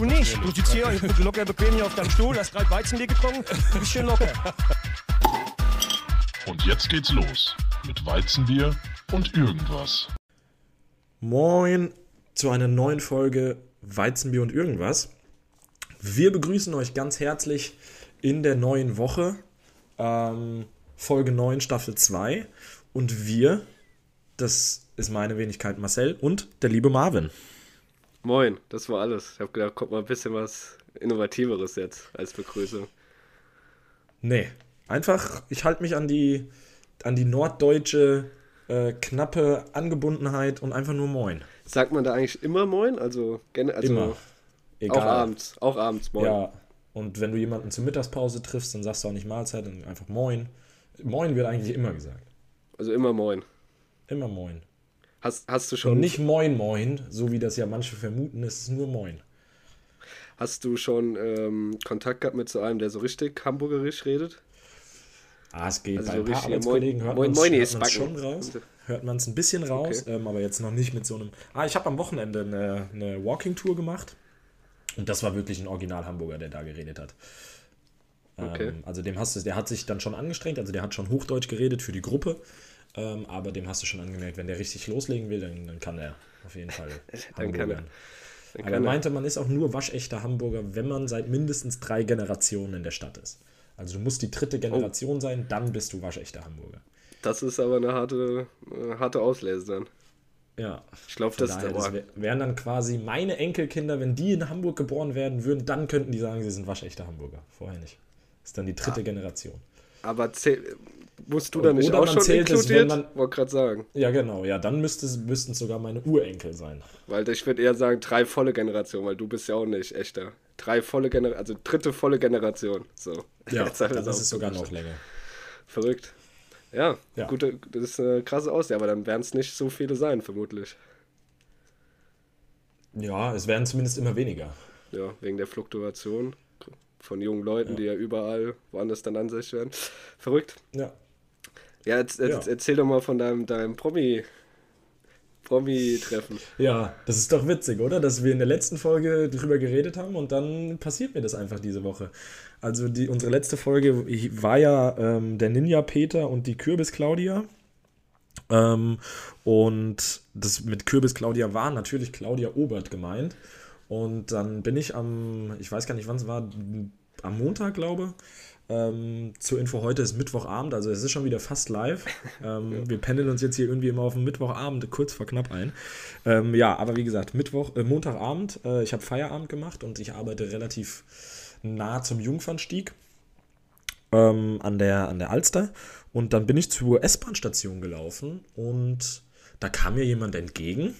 Du nicht. Du sitzt hier locker bequem hier auf deinem Stuhl, hast gerade Weizenbier getrunken, du bist schön locker. Und jetzt geht's los mit Weizenbier und irgendwas. Moin zu einer neuen Folge Weizenbier und irgendwas. Wir begrüßen euch ganz herzlich in der neuen Woche, ähm, Folge 9, Staffel 2. Und wir, das ist meine Wenigkeit Marcel und der liebe Marvin. Moin, das war alles. Ich habe gedacht, kommt mal ein bisschen was Innovativeres jetzt als Begrüßung. Nee, einfach, ich halte mich an die, an die norddeutsche äh, knappe Angebundenheit und einfach nur Moin. Sagt man da eigentlich immer Moin? Also, also immer. Egal. Auch abends, auch abends Moin. Ja, und wenn du jemanden zur Mittagspause triffst, dann sagst du auch nicht Mahlzeit, dann einfach Moin. Moin wird eigentlich immer gesagt. Also immer Moin. Immer Moin. Hast, hast du schon. Und nicht Moin Moin, so wie das ja manche vermuten, es ist nur Moin. Hast du schon ähm, Kontakt gehabt mit so einem, der so richtig hamburgerisch redet? Ah, es geht. Also Bei so ein paar Arbeitskollegen hört man es schon raus. Hört man es ein bisschen raus, okay. ähm, aber jetzt noch nicht mit so einem. Ah, ich habe am Wochenende eine, eine Walking-Tour gemacht. Und das war wirklich ein Original-Hamburger, der da geredet hat. Okay. Ähm, also dem hast du, der hat sich dann schon angestrengt, also der hat schon Hochdeutsch geredet für die Gruppe. Ähm, aber dem hast du schon angemerkt, wenn der richtig loslegen will, dann, dann kann er auf jeden Fall er. Dann aber er meinte, man ist auch nur waschechter Hamburger, wenn man seit mindestens drei Generationen in der Stadt ist. Also du musst die dritte oh. Generation oh. sein, dann bist du waschechter Hamburger. Das ist aber eine harte, eine harte Auslese dann. Ja. Ich glaube, das, daher, das wären dann quasi meine Enkelkinder, wenn die in Hamburg geboren werden würden, dann könnten die sagen, sie sind waschechter Hamburger. Vorher nicht. Das ist dann die dritte ja. Generation. Aber musst du da nicht auch schon inkludiert? Man, Wollte gerade sagen. Ja, genau. Ja, dann müsste, müssten es sogar meine Urenkel sein. Weil ich würde eher sagen, drei volle Generationen, weil du bist ja auch nicht echter. Drei volle Generation, also dritte volle Generation. So. Ja, das, das ist sogar noch länger. Verrückt. Ja, ja. Gute, das ist eine krasse Aussage, aber dann werden es nicht so viele sein, vermutlich. Ja, es werden zumindest immer weniger. Ja, wegen der Fluktuation von jungen Leuten, ja. die ja überall woanders dann ansässig werden. Verrückt. Ja. Ja, jetzt, jetzt ja. erzähl doch mal von deinem, deinem Promi. Promi-Treffen. Ja, das ist doch witzig, oder? Dass wir in der letzten Folge drüber geredet haben und dann passiert mir das einfach diese Woche. Also die, unsere letzte Folge war ja ähm, der Ninja Peter und die Kürbis Claudia. Ähm, und das mit Kürbis Claudia war natürlich Claudia Obert gemeint. Und dann bin ich am, ich weiß gar nicht, wann es war, am Montag, glaube ähm, zur Info, heute ist Mittwochabend, also es ist schon wieder fast live. Ähm, ja. Wir pendeln uns jetzt hier irgendwie immer auf den Mittwochabend kurz vor knapp ein. Ähm, ja, aber wie gesagt, Mittwoch, äh, Montagabend, äh, ich habe Feierabend gemacht und ich arbeite relativ nah zum Jungfernstieg ähm, an, der, an der Alster. Und dann bin ich zur S-Bahn-Station gelaufen und da kam mir jemand entgegen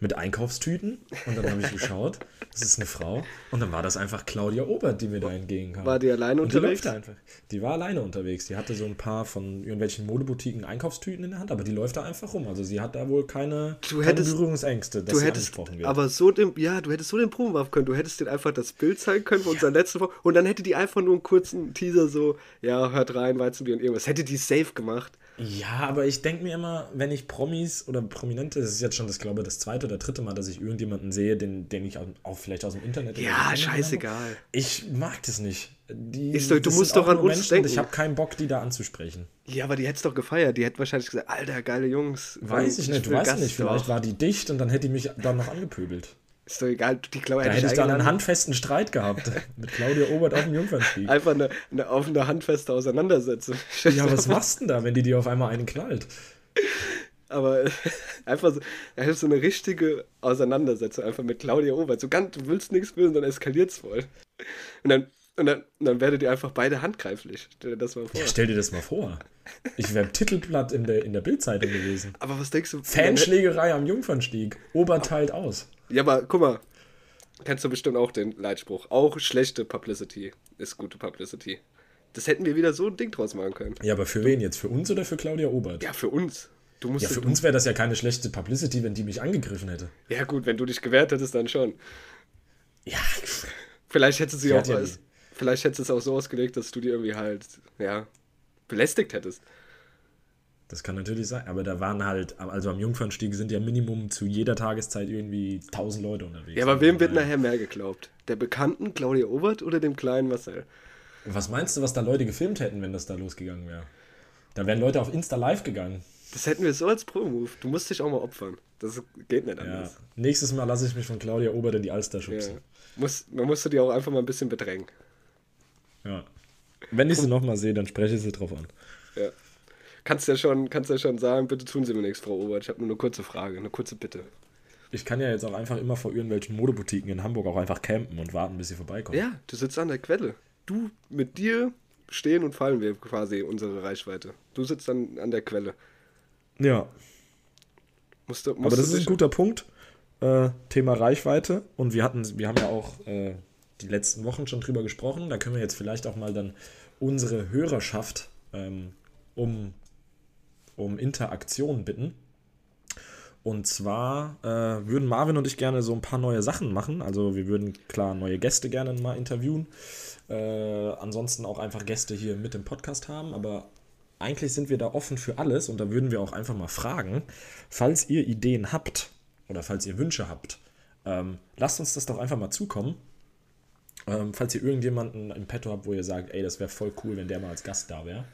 mit Einkaufstüten und dann habe ich geschaut, das ist eine Frau und dann war das einfach Claudia Obert, die mir da entgegenkam. War die alleine und unterwegs? Die, einfach. die war alleine unterwegs. Die hatte so ein paar von irgendwelchen Modeboutiquen Einkaufstüten in der Hand, aber die läuft da einfach rum. Also sie hat da wohl keine, du hättest, keine Berührungsängste, dass du sie hättest, angesprochen wird. Aber so den, ja, du hättest so den Proben machen können. Du hättest dir einfach das Bild zeigen können von unserer letzten Woche und dann hätte die einfach nur einen kurzen Teaser so, ja, hört rein, Weizenbier und irgendwas. Hätte die safe gemacht. Ja, aber ich denke mir immer, wenn ich Promis oder Prominente, das ist jetzt schon das, glaube ich, das zweite oder dritte Mal, dass ich irgendjemanden sehe, den, den ich auch, auch vielleicht aus dem Internet. Ja, scheißegal. Ich mag das nicht. Die, ist doch, du musst doch an uns Menschen, denken. Ich habe keinen Bock, die da anzusprechen. Ja, aber die hätte es doch gefeiert. Die hätte wahrscheinlich gesagt, alter, geile Jungs. Weiß ich nicht, du weißt nicht. Vielleicht war die dicht und dann hätte die mich dann noch angepöbelt. Ist doch egal, die Claudia Da hätte ich dann einen handfesten Streit gehabt mit Claudia Obert auf dem Jungfernstieg. Einfach eine, eine offene, handfeste Auseinandersetzung. Ja, was machst du denn da, wenn die dir auf einmal einen knallt? Aber einfach so, einfach so eine richtige Auseinandersetzung einfach mit Claudia Obert. So ganz, du willst nichts wissen, dann eskaliert es voll. Und dann, und dann, und dann werdet ihr einfach beide handgreiflich. Stell dir das mal vor. Ja, stell dir das mal vor. Ich wäre Titelblatt in der, in der Bildzeitung gewesen. Aber was denkst du? Fanschlägerei am Jungfernstieg. Obert teilt aus. Ja, aber guck mal, kennst du bestimmt auch den Leitspruch. Auch schlechte Publicity ist gute Publicity. Das hätten wir wieder so ein Ding draus machen können. Ja, aber für du, wen jetzt? Für uns oder für Claudia Obert? Ja, für uns. Du musst ja, für uns wäre das ja keine schlechte Publicity, wenn die mich angegriffen hätte. Ja, gut, wenn du dich gewehrt hättest, dann schon. Ja. Vielleicht hätte sie auch ja Vielleicht hättest du es auch so ausgelegt, dass du die irgendwie halt, ja, belästigt hättest. Das kann natürlich sein, aber da waren halt, also am Jungfernstieg sind ja Minimum zu jeder Tageszeit irgendwie 1000 Leute unterwegs. Ja, aber wem wird nachher mehr geglaubt? Der Bekannten Claudia Obert oder dem kleinen Marcel? Was meinst du, was da Leute gefilmt hätten, wenn das da losgegangen wäre? Da wären Leute auf Insta live gegangen. Das hätten wir so als Pro-Move. Du musst dich auch mal opfern. Das geht nicht Ja. anders. Nächstes Mal lasse ich mich von Claudia Obert in die Alster Ja. schubsen. Muss, man musste die auch einfach mal ein bisschen bedrängen. Ja. Wenn ich sie nochmal sehe, dann spreche ich sie drauf an. Ja. Kannst ja schon, kannst ja schon sagen, bitte tun Sie mir nichts, Frau Obert. Ich habe nur eine kurze Frage, eine kurze Bitte. Ich kann ja jetzt auch einfach immer vor irgendwelchen Modeboutiquen in Hamburg auch einfach campen und warten, bis sie vorbeikommen. Ja, du sitzt an der Quelle. Du, mit dir stehen und fallen wir quasi unsere Reichweite. Du sitzt dann an der Quelle. ja. Musst du, musst Aber das ist ein guter Punkt. Äh, Thema Reichweite. Und wir hatten, wir haben ja auch äh, die letzten Wochen schon drüber gesprochen. Da können wir jetzt vielleicht auch mal dann unsere Hörerschaft ähm, um, um Interaktion bitten. Und zwar äh, würden Marvin und ich gerne so ein paar neue Sachen machen. Also wir würden klar neue Gäste gerne mal interviewen. Äh, ansonsten auch einfach Gäste hier mit im Podcast haben. Aber eigentlich sind wir da offen für alles und da würden wir auch einfach mal fragen, falls ihr Ideen habt oder falls ihr Wünsche habt, ähm, lasst uns das doch einfach mal zukommen. Ähm, falls ihr irgendjemanden im Petto habt, wo ihr sagt, ey, das wäre voll cool, wenn der mal als Gast da wäre.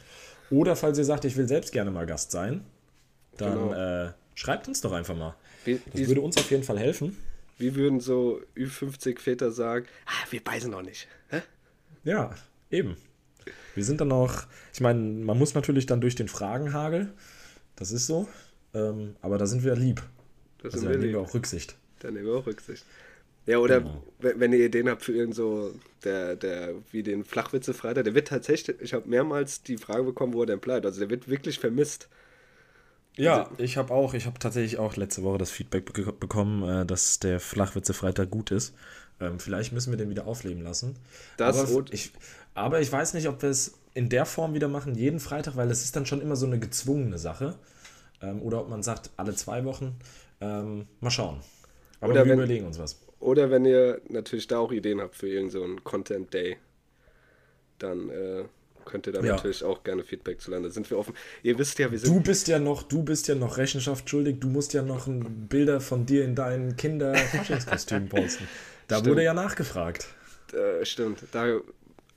Oder falls ihr sagt, ich will selbst gerne mal Gast sein, dann Genau. äh, schreibt uns doch einfach mal. Wie, Das wie, würde uns auf jeden Fall helfen. wie würden so Ü50 Väter sagen, ah, wir beißen noch nicht. Hä? Ja, eben. Wir sind dann auch, ich meine, man muss natürlich dann durch den Fragenhagel, das ist so, ähm, aber da sind wir lieb. Das Also sind da wir nehmen wir lieb. auch Rücksicht. Dann nehmen wir auch Rücksicht. Ja, oder Genau. wenn, ihr Ideen habt für irgend so, der, der, wie den Flachwitze-Freitag, der wird tatsächlich, ich habe mehrmals die Frage bekommen, wo er denn bleibt. Also der wird wirklich vermisst. Ja, ich habe auch, ich habe tatsächlich auch letzte Woche das Feedback be bekommen, äh, dass der Flachwitze-Freitag gut ist. Ähm, vielleicht müssen wir den wieder aufleben lassen. Das aber, und- ich, aber ich weiß nicht, ob wir es in der Form wieder machen, jeden Freitag, weil das ist dann schon immer so eine gezwungene Sache. Ähm, oder ob man sagt, alle zwei Wochen. Ähm, mal schauen. Aber Oder wir wenn- überlegen uns was. Oder wenn ihr natürlich da auch Ideen habt für irgend so einen Content Day, dann äh, könnt ihr da Ja. natürlich auch gerne Feedback zu landen. Da sind wir offen. Ihr wisst ja, wir sind. Du bist ja noch, du bist ja noch Rechenschaft schuldig. Du musst ja noch ein Bilder von dir in deinen Kinder-Faschingskostüm posten. Da Stimmt. wurde ja nachgefragt. Äh, stimmt. Da,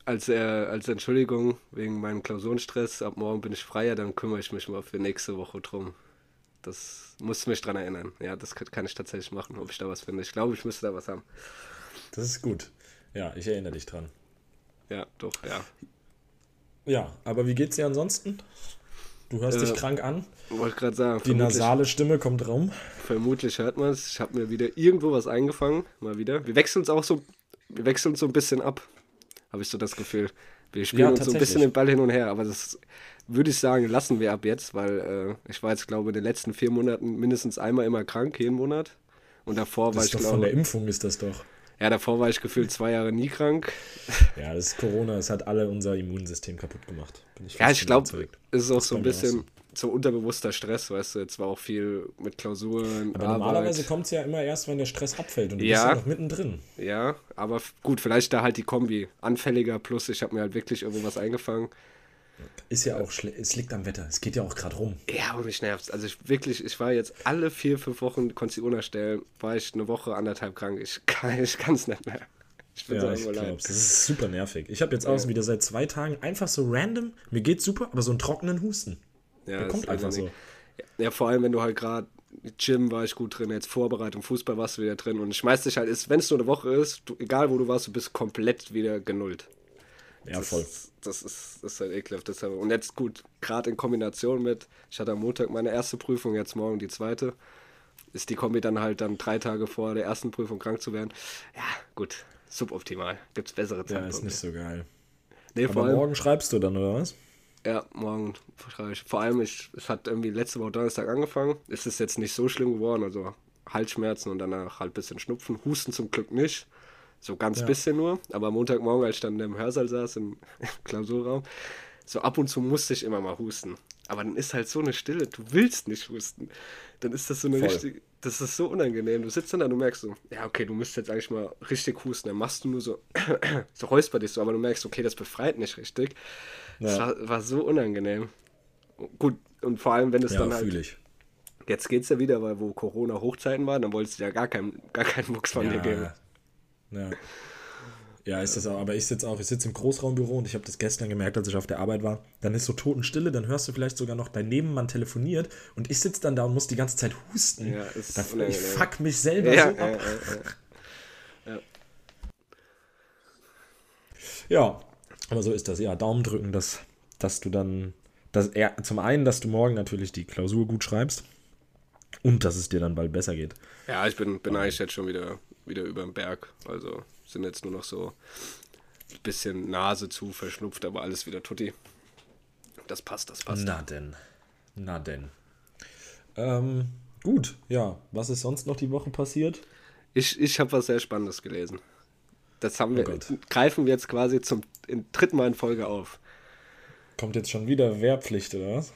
als, äh, als Entschuldigung wegen meinem Klausurenstress, ab morgen bin ich freier, dann kümmere ich mich mal für nächste Woche drum. Das muss mich dran erinnern. Ja, das kann, ich tatsächlich machen, ob ich da was finde. Ich glaube, ich müsste da was haben. Das ist gut. Ja, ich erinnere dich dran. Ja, doch, ja. Ja, aber wie geht's dir ansonsten? Du hörst dich Äh, krank an. Wollte gerade sagen, Die nasale Stimme kommt rum. vermutlich hört man es. Ich habe mir wieder irgendwo was eingefangen, mal wieder. Wir wechseln uns auch so, wir wechseln so ein bisschen ab, habe ich so das Gefühl. Wir spielen Ja, uns so ein bisschen den Ball hin und her, aber das würde ich sagen, lassen wir ab jetzt, weil äh, ich war jetzt, glaube ich, in den letzten vier Monaten mindestens einmal immer krank, jeden Monat. Und davor Das war ich, doch von glaube der Impfung ist das doch. Ja, davor war ich gefühlt zwei Jahre nie krank. Ja, das ist Corona. Es hat alle unser Immunsystem kaputt gemacht. Bin Ja, ich glaube, es ist auch Das so ein bisschen so unterbewusster Stress, weißt du, jetzt war auch viel mit Klausuren, Aber Arbeit. normalerweise kommt es ja immer erst, wenn der Stress abfällt und du Ja. bist ja noch mittendrin. Ja, aber gut, vielleicht da halt die Kombi. Anfälliger plus ich habe mir halt wirklich irgendwo was eingefangen. Ist ja auch schlecht. Es liegt am Wetter. Es geht ja auch gerade rum. Ja, aber mich nervt's. Also ich wirklich, ich war jetzt alle vier, fünf Wochen, konnte ich unerstellen, war ich eine Woche, anderthalb krank. Ich kann ich kann's nicht mehr. Ich bin Ja, so ich glaub's. Das ist super nervig. Ich habe jetzt auch wieder seit zwei Tagen einfach so random, mir geht's super, aber so einen trockenen Husten. Ja, Der kommt einfach so. Ja, vor allem, wenn du halt gerade Gym war ich gut drin, jetzt Vorbereitung, Fußball warst du wieder drin und ich schmeiß dich halt, wenn es nur eine Woche ist, du, egal wo du warst, du bist komplett wieder genullt. Ja, das, voll. Das ist, das ist halt ekelhaft. Deshalb. Und jetzt gut, gerade in Kombination mit, ich hatte am Montag meine erste Prüfung, jetzt morgen die zweite, ist die Kombi dann halt dann drei Tage vor der ersten Prüfung krank zu werden. Ja, gut, suboptimal. Gibt es bessere Ja, Zeitpunkte. ist nicht so geil. nee, vor Aber allem, morgen schreibst du dann, oder was? ja, morgen schreibe ich. Vor allem, ich, es hat irgendwie letzte Woche Donnerstag angefangen. Es ist jetzt nicht so schlimm geworden, also Halsschmerzen und danach halt ein bisschen Schnupfen. Husten zum Glück nicht. So ganz Ja. bisschen nur. Aber am Montagmorgen, als ich dann im Hörsaal saß, im Klausurraum, so ab und zu musste ich immer mal husten. Aber dann ist halt so eine Stille, du willst nicht husten. Dann ist das so eine Voll. richtige, das ist so unangenehm. Du sitzt dann da, du merkst so, ja, okay, du müsstest jetzt eigentlich mal richtig husten. Dann machst du nur so, so räusper dich so, aber du merkst, okay, das befreit nicht richtig. Das Ja. war, war so unangenehm. Gut, Und vor allem, wenn es Ja, dann halt. fühle ich. Jetzt geht's ja wieder, weil wo Corona-Hochzeiten waren, dann wolltest du ja gar keinen gar keinen Mucks von dir geben. Ja. Ja, ist das auch. Aber ich sitze auch, ich sitze im Großraumbüro und ich habe das gestern gemerkt, als ich auf der Arbeit war. Dann ist so Totenstille, dann hörst du vielleicht sogar noch dein Nebenmann telefoniert und ich sitze dann da und muss die ganze Zeit husten. Ja, ist da, ich fuck mich selber Ja, so ja, ab. ja, ja. Ja, aber so ist das. Ja, Daumen drücken, dass, dass du dann, dass er, zum einen, dass du morgen natürlich die Klausur gut schreibst und dass es dir dann bald besser geht. Ja, ich bin, bin eigentlich jetzt schon wieder, wieder über dem Berg. Also sind jetzt nur noch so ein bisschen Nase zu verschnupft, aber alles wieder tutti. Das passt, das passt. Na denn. Na denn. Ähm, gut, ja. Was ist sonst noch die Woche passiert? Ich, ich habe was sehr Spannendes gelesen. Das haben wir, Oh greifen wir jetzt quasi zum dritten Mal in Folge auf. Kommt jetzt schon wieder Wehrpflicht, oder was?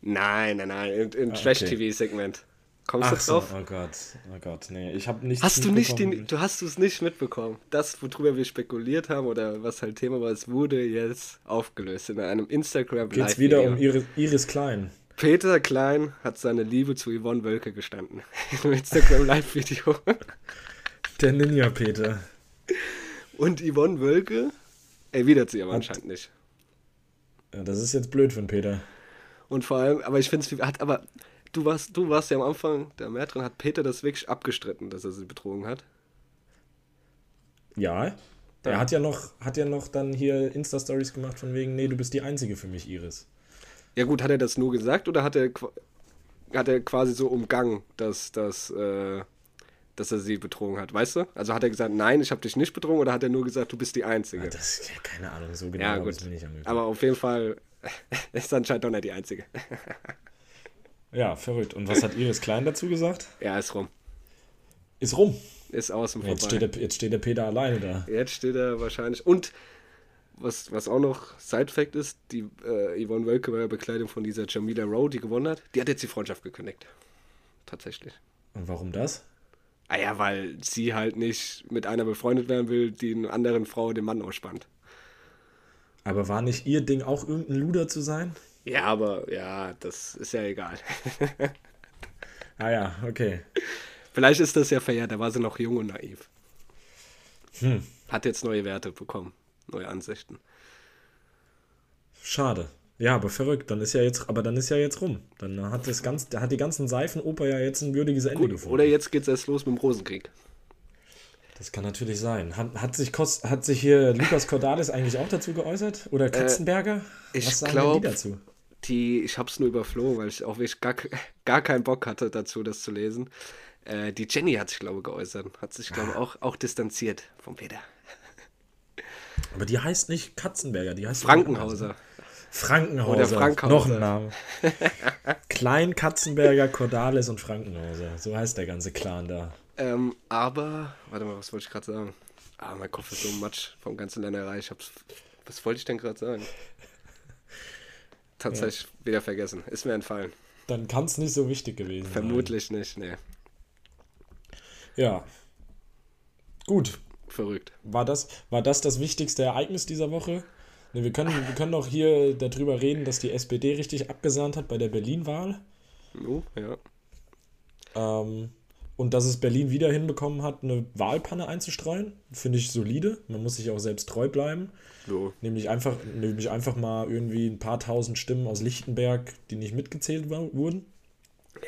Nein, nein, nein, im, im Ah. Trash-TV-Segment. Kommst Ach du so, drauf? oh Gott, oh Gott, nee, ich habe nichts Hast du nicht den, du hast es nicht mitbekommen. Das, worüber wir spekuliert haben oder was halt Thema war, es wurde jetzt aufgelöst in einem Instagram Geht's Live wieder Video. um Iris, Iris Klein. Peter Klein hat seine Liebe zu Yvonne Wölke gestanden. Im Instagram Live Video. Der Ninja-Peter. Und Yvonne Wölke erwidert sie aber anscheinend nicht. Ja, das ist jetzt blöd den Peter. Und vor allem, aber ich finde es, hat aber, du warst, du warst ja am Anfang der Märtyrin, hat Peter das wirklich abgestritten, dass er sie betrogen hat. Ja, er hat ja noch, hat ja noch dann hier Insta-Stories gemacht von wegen, nee, du bist die Einzige für mich, Iris. Ja gut, hat er das nur gesagt oder hat er, hat er quasi so umgangen, dass, dass, äh, dass er sie betrogen hat, weißt du? Also hat er gesagt, nein, ich habe dich nicht betrogen oder hat er nur gesagt, du bist die Einzige? Ah, Das ist ja keine Ahnung, so genau ja gut, aber auf jeden Fall ist anscheinend doch nicht die Einzige. Ja, verrückt. Und was hat Iris Klein dazu gesagt? ja, ist rum. Ist rum. Ist außen Jetzt vorbei. steht, der, jetzt steht der Peter alleine da. Jetzt steht er wahrscheinlich. Und was, was auch noch Side-Fact ist, die äh, Yvonne Wölke war ja Bekleidung von dieser Jamila Rowe, die gewonnen hat. Die hat jetzt die Freundschaft gekündigt. Tatsächlich. Und warum das? Ah ja, weil sie halt nicht mit einer befreundet werden will, die einer anderen Frau den Mann ausspannt. Aber war nicht ihr Ding auch irgendein Luder zu sein? Ja, aber ja, das ist ja egal. Ah ja, okay. Vielleicht ist das ja verjährt, da war sie noch jung und naiv. Hm. Hat jetzt neue Werte bekommen, neue Ansichten. Schade. Ja, aber verrückt. Dann ist ja jetzt, aber dann ist ja jetzt rum. Dann hat das ganz, hat die ganzen Seifenoper ja jetzt ein würdiges Ende Gut, gefunden. oder jetzt geht's erst los mit dem Rosenkrieg. Das kann natürlich sein. Hat, hat, sich, Kos, hat sich hier Lukas Cordalis eigentlich auch dazu geäußert? Oder Katzenberger? ich Was sagen glaub- denn die ich hab's nur überflogen, weil ich auch wirklich gar, gar keinen Bock hatte dazu, das zu lesen. Äh, die Jenny hat sich, glaube ich, geäußert. Hat sich, glaube ich, Ah. auch, auch distanziert vom Peter. Aber die heißt nicht Katzenberger, die heißt Frankenhauser. Frankenhauser. Oder Frankhauser. Noch ein Name. Klein Katzenberger, Cordalis und Frankenhauser. So heißt der ganze Clan da. Ähm, aber, warte mal, was wollte ich gerade sagen? Ah, mein Kopf ist so matsch vom ganzen Länderei. Ich hab's, was wollte ich denn gerade sagen? Tatsächlich wieder vergessen. Ist mir entfallen. Dann kann es nicht so wichtig gewesen sein. Vermutlich nicht, nee. Ja. Gut. Verrückt. War das, war das das wichtigste Ereignis dieser Woche? Ne, wir, können, wir können doch hier darüber reden, dass die SPD richtig abgesahnt hat bei der Berlin-Wahl. Oh, ja. Ähm, und dass es Berlin wieder hinbekommen hat, eine Wahlpanne einzustreuen. Finde ich solide. Man muss sich auch selbst treu bleiben. So. Nämlich einfach, nämlich einfach mal irgendwie ein paar tausend Stimmen aus Lichtenberg, die nicht mitgezählt wurden.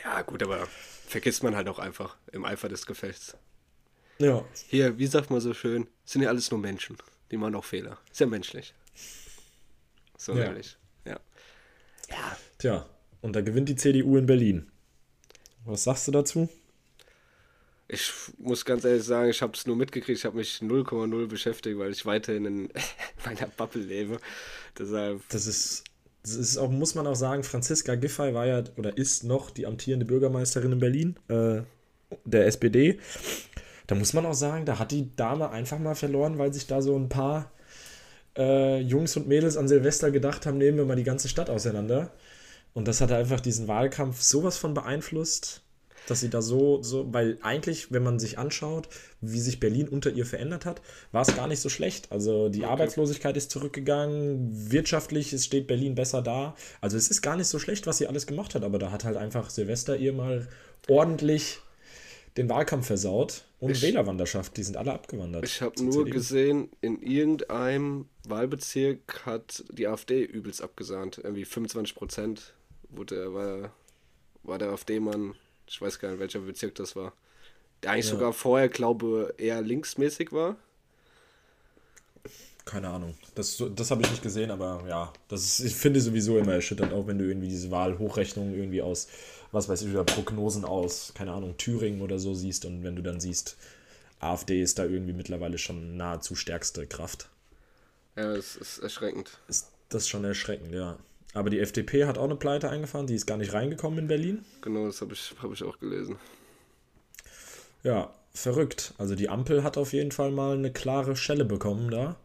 Ja, gut, aber vergisst man halt auch einfach im Eifer des Gefechts. Ja. Hier, wie sagt man so schön, sind ja alles nur Menschen. Die machen auch Fehler. Ist ja menschlich. So Ja. ehrlich. Ja. Ja. Tja, und da gewinnt die CDU in Berlin. Was sagst du dazu? Ich muss ganz ehrlich sagen, ich habe es nur mitgekriegt, ich habe mich 0,0 beschäftigt, weil ich weiterhin in meiner Bubble lebe. Deshalb, Das ist, das ist auch, muss man auch sagen, Franziska Giffey war ja oder ist noch die amtierende Bürgermeisterin in Berlin, äh, der SPD. Da muss man auch sagen, da hat die Dame einfach mal verloren, weil sich da so ein paar äh, Jungs und Mädels an Silvester gedacht haben, nehmen wir mal die ganze Stadt auseinander. Und das hat einfach diesen Wahlkampf sowas von beeinflusst. Dass sie da so, so, weil eigentlich, wenn man sich anschaut, wie sich Berlin unter ihr verändert hat, war es gar nicht so schlecht. Also die okay. Arbeitslosigkeit ist zurückgegangen, wirtschaftlich es steht Berlin besser da. Also es ist gar nicht so schlecht, was sie alles gemacht hat, aber da hat halt einfach Silvester ihr mal ordentlich den Wahlkampf versaut und ich, Wählerwanderschaft, die sind alle abgewandert. Ich habe nur CDU. gesehen, in irgendeinem Wahlbezirk hat die AfD übelst abgesahnt. Irgendwie 25 Prozent wurde, war, war der AfD-Mann, ich weiß gar nicht, welcher Bezirk das war. Der eigentlich ja. sogar vorher, glaube eher linksmäßig war. Keine Ahnung. Das, das habe ich nicht gesehen, aber ja, das ist, ich finde sowieso immer erschütternd, auch wenn du irgendwie diese Wahlhochrechnungen irgendwie aus was weiß ich, oder Prognosen aus, keine Ahnung, Thüringen oder so siehst und wenn du dann siehst, AfD ist da irgendwie mittlerweile schon nahezu stärkste Kraft. Ja, das ist erschreckend. Ist das schon erschreckend, ja. Aber die FDP hat auch eine Pleite eingefahren, die ist gar nicht reingekommen in Berlin. Genau, das habe ich, hab ich auch gelesen. Ja, verrückt. Also die Ampel hat auf jeden Fall mal eine klare Schelle bekommen da.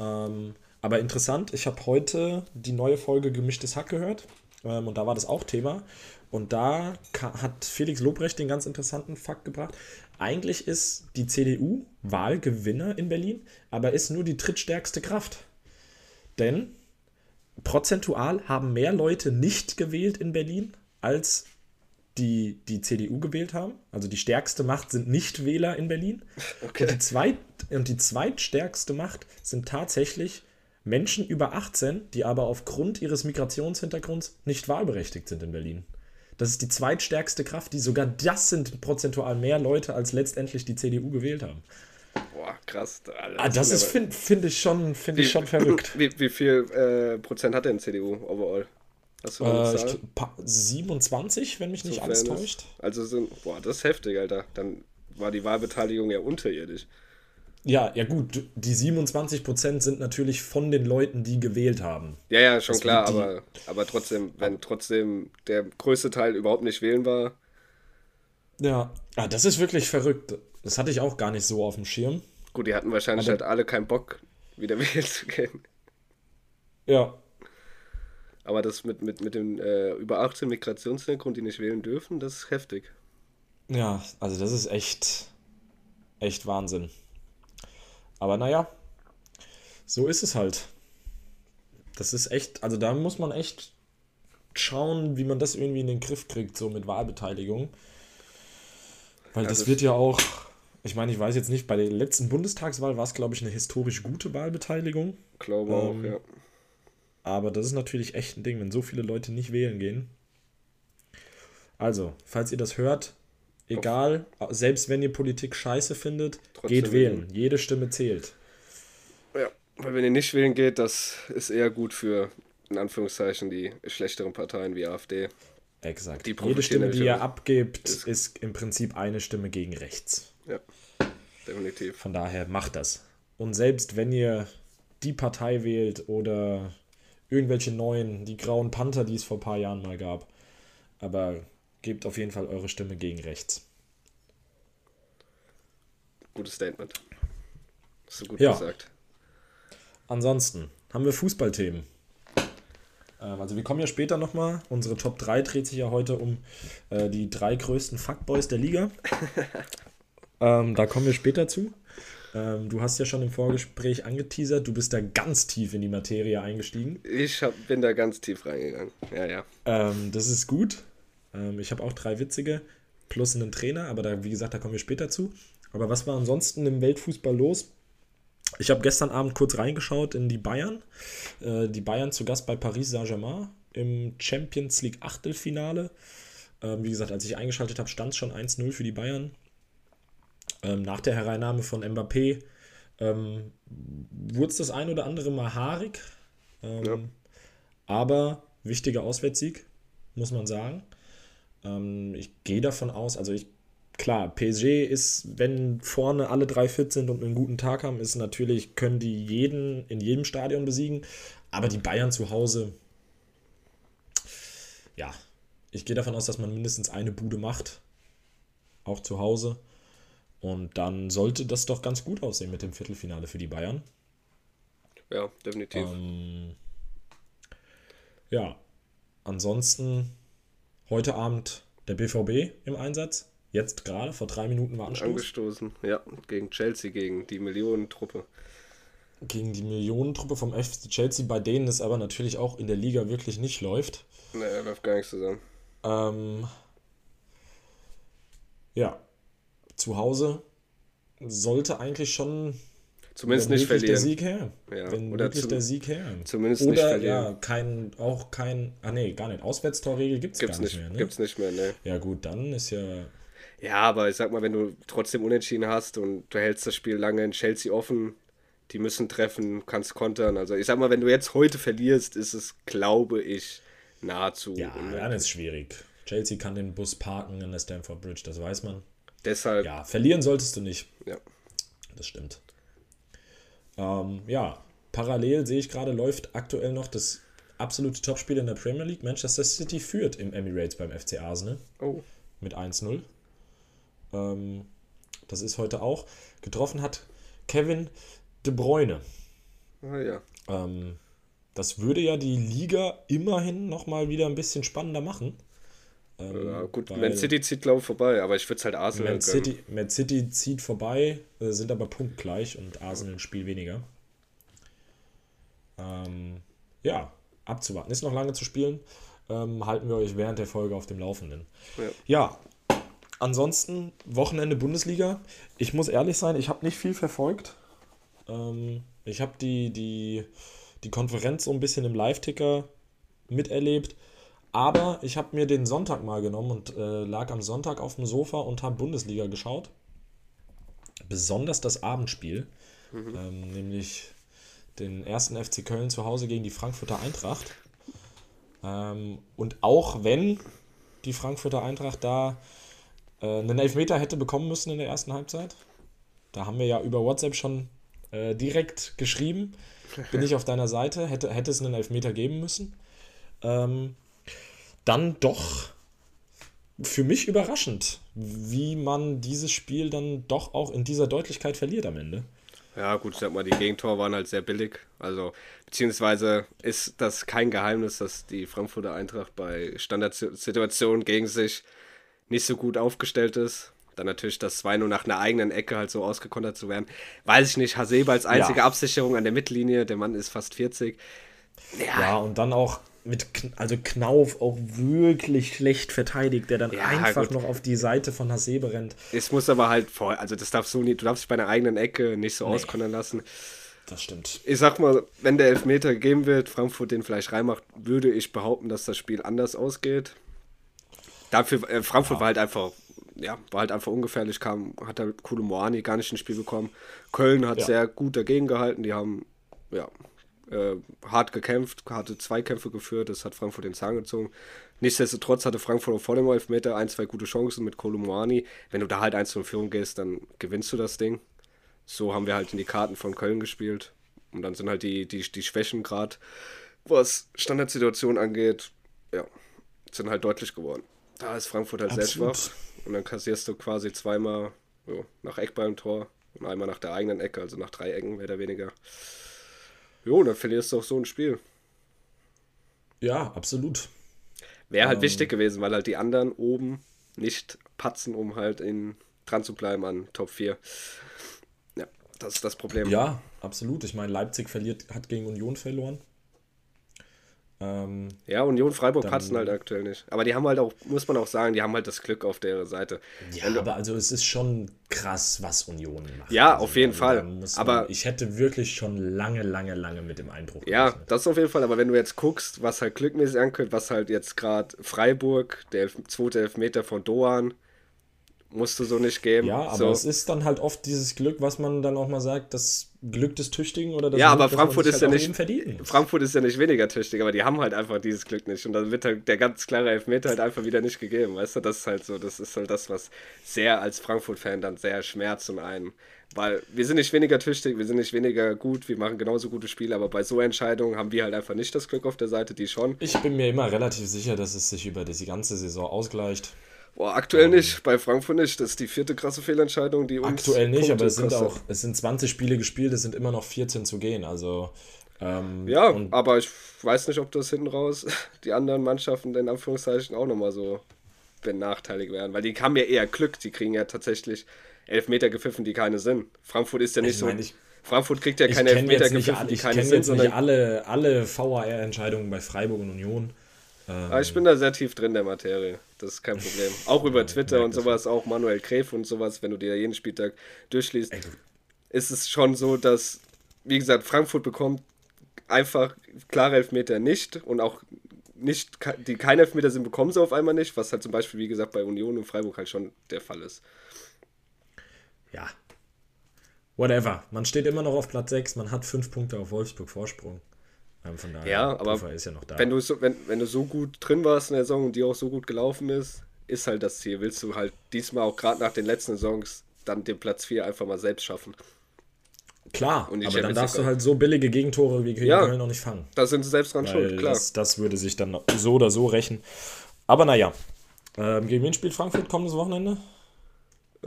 Ähm, aber interessant, ich habe heute die neue Folge Gemischtes Hack gehört. Ähm, und da war das auch Thema. Und da hat Felix Lobrecht den ganz interessanten Fakt gebracht. Eigentlich ist die CDU Wahlgewinner in Berlin, aber ist nur die drittstärkste Kraft. Denn prozentual haben mehr Leute nicht gewählt in Berlin, als die die CDU gewählt haben. Also die stärkste Macht sind Nichtwähler in Berlin. Okay. Und, die zweit, und die zweitstärkste Macht sind tatsächlich Menschen über 18, die aber aufgrund ihres Migrationshintergrunds nicht wahlberechtigt sind in Berlin. Das ist die zweitstärkste Kraft, die sogar das sind prozentual mehr Leute, als letztendlich die CDU gewählt haben. Boah, krass. Alter, ah, das ist, finde find ich, schon, find wie, ich schon verrückt. Wie, wie viel äh, Prozent hat denn CDU overall? Hast du äh, ich, 27, wenn mich nicht alles täuscht. Also sind, boah, das ist heftig, Alter. Dann war die Wahlbeteiligung ja unterirdisch. Ja, ja gut, die 27% sind natürlich von den Leuten, die gewählt haben. Ja, ja, schon das klar, aber, aber trotzdem, wenn trotzdem der größte Teil überhaupt nicht wählen war. Ja, ah, das ist wirklich verrückt. Das hatte ich auch gar nicht so auf dem Schirm. Gut, die hatten wahrscheinlich aber, halt alle keinen Bock, wieder wählen zu gehen. Ja. Aber das mit, mit, mit dem äh, über 18 Migrationshintergrund, die nicht wählen dürfen, das ist heftig. Ja, also das ist echt, echt Wahnsinn. Aber naja, so ist es halt. Das ist echt, also da muss man echt schauen, wie man das irgendwie in den Griff kriegt, so mit Wahlbeteiligung. Weil das, das wird ja auch, ich meine, ich weiß jetzt nicht, bei der letzten Bundestagswahl war es, glaube ich, eine historisch gute Wahlbeteiligung. Glaube ähm, auch, ja. Aber das ist natürlich echt ein Ding, wenn so viele Leute nicht wählen gehen. Also, falls ihr das hört, Egal, selbst wenn ihr Politik scheiße findet, Trotzdem geht wählen. wählen. Jede Stimme zählt. Ja, weil wenn ihr nicht wählen geht, das ist eher gut für, in Anführungszeichen, die schlechteren Parteien wie AfD. Exakt. Jede Stimme, die ihr abgibt, ist, ist im Prinzip eine Stimme gegen rechts. Ja, definitiv. Von daher macht das. Und selbst wenn ihr die Partei wählt oder irgendwelche neuen, die grauen Panther, die es vor ein paar Jahren mal gab, aber gebt auf jeden Fall eure Stimme gegen rechts. Gutes Statement. Hast du gut ja. gesagt. Ansonsten haben wir Fußballthemen. Ähm, also wir kommen ja später nochmal. Unsere Top 3 dreht sich ja heute um äh, die drei größten Fuckboys der Liga. ähm, da kommen wir später zu. Ähm, du hast ja schon im Vorgespräch angeteasert, du bist da ganz tief in die Materie eingestiegen. Ich hab, bin da ganz tief reingegangen. Ja, ja. Ähm, das ist gut. Ähm, ich habe auch drei witzige plus einen Trainer, aber da, wie gesagt, da kommen wir später zu. Aber was war ansonsten im Weltfußball los? Ich habe gestern Abend kurz reingeschaut in die Bayern. Äh, die Bayern zu Gast bei Paris Saint-Germain im Champions League Achtelfinale. Ähm, wie gesagt, als ich eingeschaltet habe, stand es schon 1-0 für die Bayern. Ähm, nach der Hereinnahme von Mbappé ähm, wurde es das ein oder andere Mal haarig. Ähm, ja. Aber wichtiger Auswärtssieg, muss man sagen. Ähm, ich gehe davon aus, also ich, klar, PSG ist, wenn vorne alle drei fit sind und einen guten Tag haben, ist natürlich, können die jeden in jedem Stadion besiegen. Aber die Bayern zu Hause, ja, ich gehe davon aus, dass man mindestens eine Bude macht. Auch zu Hause. Und dann sollte das doch ganz gut aussehen mit dem Viertelfinale für die Bayern. Ja, definitiv. Ähm, ja, ansonsten Heute Abend der BVB im Einsatz. Jetzt gerade, vor drei Minuten war Anstoß. Angestoßen, ja, gegen Chelsea, gegen die Millionentruppe. Gegen die Millionentruppe vom FC Chelsea, bei denen es aber natürlich auch in der Liga wirklich nicht läuft. Naja, läuft gar nichts zusammen. Ähm, ja, zu Hause sollte eigentlich schon Zumindest nicht möglich der verlieren. Sieg her. Ja, Wenn oder wirklich zum- der Sieg her. zumindest Oder nicht verlieren. ja, kein, auch kein, ah nee, gar nicht. Auswärtstorregel gibt es gar nicht, nicht, mehr. Ne? gibt's nicht mehr, ne. Ja gut, dann ist ja, Ja, aber ich sag mal, wenn du trotzdem unentschieden hast und du hältst das Spiel lange in Chelsea offen, die müssen treffen, kannst kontern. Also ich sag mal, wenn du jetzt heute verlierst, ist es, glaube ich, nahezu ja, dann ist schwierig. Chelsea kann den Bus parken in der Stamford Bridge, das weiß man. Deshalb, Ja, verlieren solltest du nicht. ja. Das stimmt. Ähm, ja, parallel sehe ich gerade, läuft aktuell noch das absolute Topspiel in der Premier League. Manchester City führt im Emirates beim FC Arsenal Oh, mit 1-0. Ähm, das ist heute auch. Getroffen hat Kevin De Bruyne. ah, ja. Ähm, das würde ja die Liga immerhin nochmal wieder ein bisschen spannender machen. Ähm, ja gut, Man City zieht, glaube ich, vorbei, aber ich würde es halt Arsenal Man gönnen. City, Man City zieht vorbei, äh, sind aber punktgleich und Arsenal ein Spiel weniger. Ähm, ja, abzuwarten. Ist noch lange zu spielen. Ähm, halten wir euch während der Folge auf dem Laufenden. Ja. Ja, ansonsten Wochenende Bundesliga. Ich muss ehrlich sein, ich habe nicht viel verfolgt. Ähm, ich habe die, die, die Konferenz so ein bisschen im Live-Ticker miterlebt. Aber ich habe mir den Sonntag mal genommen und äh, lag am Sonntag auf dem Sofa und habe Bundesliga geschaut. Besonders das Abendspiel, ähm, nämlich den ersten FC Köln zu Hause gegen die Frankfurter Eintracht. Ähm, und auch wenn die Frankfurter Eintracht da äh, einen Elfmeter hätte bekommen müssen in der ersten Halbzeit, da haben wir ja über WhatsApp schon äh, direkt geschrieben, bin ich auf deiner Seite, hätte, hätte es einen Elfmeter geben müssen. Ähm, dann doch für mich überraschend, wie man dieses Spiel dann doch auch in dieser Deutlichkeit verliert am Ende. Ja, gut, ich sag mal, die Gegentore waren halt sehr billig. Also, beziehungsweise ist das kein Geheimnis, dass die Frankfurter Eintracht bei Standardsituationen gegen sich nicht so gut aufgestellt ist. Dann natürlich das 2-0 nach einer eigenen Ecke halt so ausgekontert zu werden. Weiß ich nicht, Hasebe als einzige Ja. Absicherung an der Mittellinie, der Mann ist fast 40. Ja, und dann auch mit, also Knauf auch wirklich schlecht verteidigt, der dann Ja, einfach gut. noch auf die Seite von Hasebe rennt. Es muss aber halt vor, also das darfst du nicht, du darfst dich bei einer eigenen Ecke nicht so auskontern lassen. Das stimmt. Ich sag mal, wenn der Elfmeter gegeben wird, Frankfurt den vielleicht reinmacht, würde ich behaupten, dass das Spiel anders ausgeht. Dafür, äh, Frankfurt war halt einfach, ja, war halt einfach ungefährlich, kam, hat halt Kulu Moani gar nicht ins Spiel bekommen. Köln hat Ja. sehr gut dagegen gehalten, die haben, ja, äh, hart gekämpft, hatte Zweikämpfe geführt, das hat Frankfurt den Zahn gezogen. Nichtsdestotrotz hatte Frankfurt auch vor dem Elfmeter ein, zwei gute Chancen mit Kolo Moani. Wenn du da halt 1 in Führung gehst, dann gewinnst du das Ding. So haben wir halt in die Karten von Köln gespielt. Und dann sind halt die, die, die Schwächen gerade, was Standardsituation angeht, ja, sind halt deutlich geworden. Da ist Frankfurt halt sehr Absolut. schwach. Und dann kassierst du quasi zweimal jo, nach Eckballtor und einmal nach der eigenen Ecke, also nach drei Ecken mehr oder weniger. Jo, dann verlierst du auch so ein Spiel. Ja, absolut. Wäre halt Ähm. wichtig gewesen, weil halt die anderen oben nicht patzen, um halt in, dran zu bleiben an Top 4. Ja, das ist das Problem. Ja, absolut. Ich meine, Leipzig verliert, hat gegen Union verloren. Ähm, Ja, Union Freiburg patzen halt aktuell nicht. Aber die haben halt auch, muss man auch sagen, die haben halt das Glück auf der Seite. ja, Wenn aber also es ist schon krass, was Union macht. Ja, also, auf jeden also Fall. muss Aber- man, ich hätte wirklich schon lange, lange, lange mit dem Einbruch Ja, gerechnet. das auf jeden Fall. Aber wenn du jetzt guckst, was halt glückmäßig ankommt, was halt jetzt gerade Freiburg, der Elf zweite Elfmeter von Doan, musst du so nicht geben. Ja, aber so. es ist dann halt oft dieses Glück, was man dann auch mal sagt, das Glück des Tüchtigen oder das Ja, Glück, aber Frankfurt ist halt ja nicht-. Frankfurt ist ja nicht weniger tüchtig, aber die haben halt einfach dieses Glück nicht. Und dann wird halt der ganz klare Elfmeter halt einfach wieder nicht gegeben. Weißt du, das ist halt so, das ist halt das, was sehr als Frankfurt-Fan dann sehr schmerzt und einen. Weil wir sind nicht weniger tüchtig, wir sind nicht weniger gut, wir machen genauso gute Spiele, aber bei so Entscheidungen haben wir halt einfach nicht das Glück auf der Seite, die schon. Ich bin mir immer relativ sicher, dass es sich über die ganze Saison ausgleicht. Boah, aktuell nicht, bei Frankfurt nicht. Das ist die vierte krasse Fehlentscheidung, die uns. Aktuell nicht, Punkte aber es sind kostet. auch, es sind 20 Spiele gespielt, es sind immer noch 14 zu gehen. Also ähm, Ja, aber ich weiß nicht, ob das hinten raus die anderen Mannschaften in Anführungszeichen auch nochmal so benachteiligt werden, weil die haben ja eher Glück, die kriegen ja tatsächlich Elfmeter gepfiffen, die keine sind. Frankfurt ist ja nicht Ich so. meine, ich- Frankfurt kriegt ja Ich keine kenne Elfmeter gepfiffen, alle- die ich keine sind, jetzt nicht sondern alle, alle VAR-Entscheidungen bei Freiburg und Union. Ähm, Aber ich bin da sehr tief drin der Materie. Das ist kein Problem. Auch über Twitter und sowas, auch Manuel Gräf und sowas, wenn du dir jeden Spieltag durchliest, Ey, ist es schon so, dass, wie gesagt, Frankfurt bekommt einfach klare Elfmeter nicht und auch nicht, die keine Elfmeter sind, bekommen sie auf einmal nicht, was halt zum Beispiel, wie gesagt, bei Union und Freiburg halt schon der Fall ist. ja. Whatever. Man steht immer noch auf Platz 6, man hat 5 Punkte auf Wolfsburg Vorsprung. Von daher, Ja, aber Puffer ist ja noch da. Wenn du, so, wenn, wenn du so gut drin warst in der Saison und die auch so gut gelaufen ist, ist halt das Ziel. Willst du halt diesmal auch gerade nach den letzten Saisons dann den Platz 4 einfach mal selbst schaffen. Klar, aber dann Champions darfst League du halt so billige Gegentore wie gegen Ja. Köln noch nicht fangen. Da sind sie selbst dran schuld, klar. Das, das würde sich dann so oder so rächen. Aber naja. Ähm, gegen wen spielt Frankfurt kommendes Wochenende? Äh,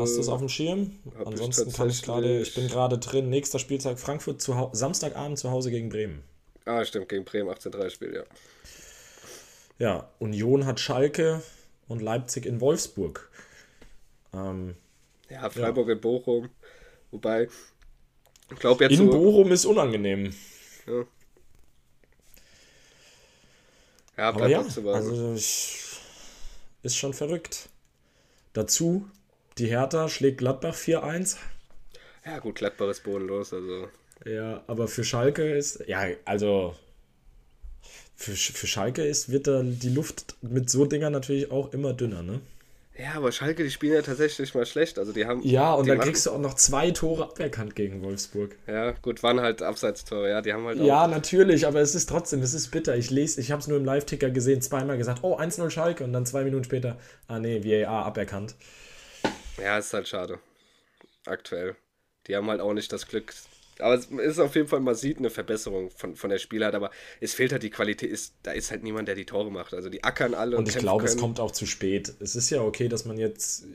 Hast du es auf dem Schirm? hab ich Ansonsten kann ich gerade, ich bin gerade drin. Nächster Spieltag Frankfurt zu Samstagabend zu Hause gegen Bremen. Ah, stimmt, gegen Bremen 18-3 Spiel, ja. Ja, Union hat Schalke und Leipzig in Wolfsburg. Ähm, Ja, Freiburg in Bochum. Wobei, ich glaube jetzt in so, Bochum ist unangenehm. ja, Aber bleibt ja, abzuwarten. also ich, ist schon verrückt. Dazu, die Hertha schlägt Gladbach 4-1. ja, gut, Gladbach ist bodenlos, also. Ja, aber für Schalke ist, ja, also für, für Schalke ist, wird da die Luft mit so Dingern natürlich auch immer dünner, ne? Ja, aber Schalke, die spielen ja tatsächlich mal schlecht. Also die haben. Ja, und dann machen- kriegst du auch noch zwei Tore aberkannt gegen Wolfsburg. Ja, gut, waren halt Abseitstore, ja, die haben halt auch. Ja, natürlich, aber es ist trotzdem, es ist bitter. Ich lese, ich habe es nur im Live-Ticker gesehen, zweimal gesagt, oh, 1-0 Schalke und dann zwei Minuten später, ah nee, VAR aberkannt. Ja, ist halt schade. Aktuell. Die haben halt auch nicht das Glück. Aber es ist auf jeden Fall, man sieht eine Verbesserung von, von der Spielart, aber es fehlt halt die Qualität. Ist, da ist halt niemand, der die Tore macht. Also die ackern alle Und ich kämpfen glaube, es kommt auch zu spät. Es ist ja okay, dass man jetzt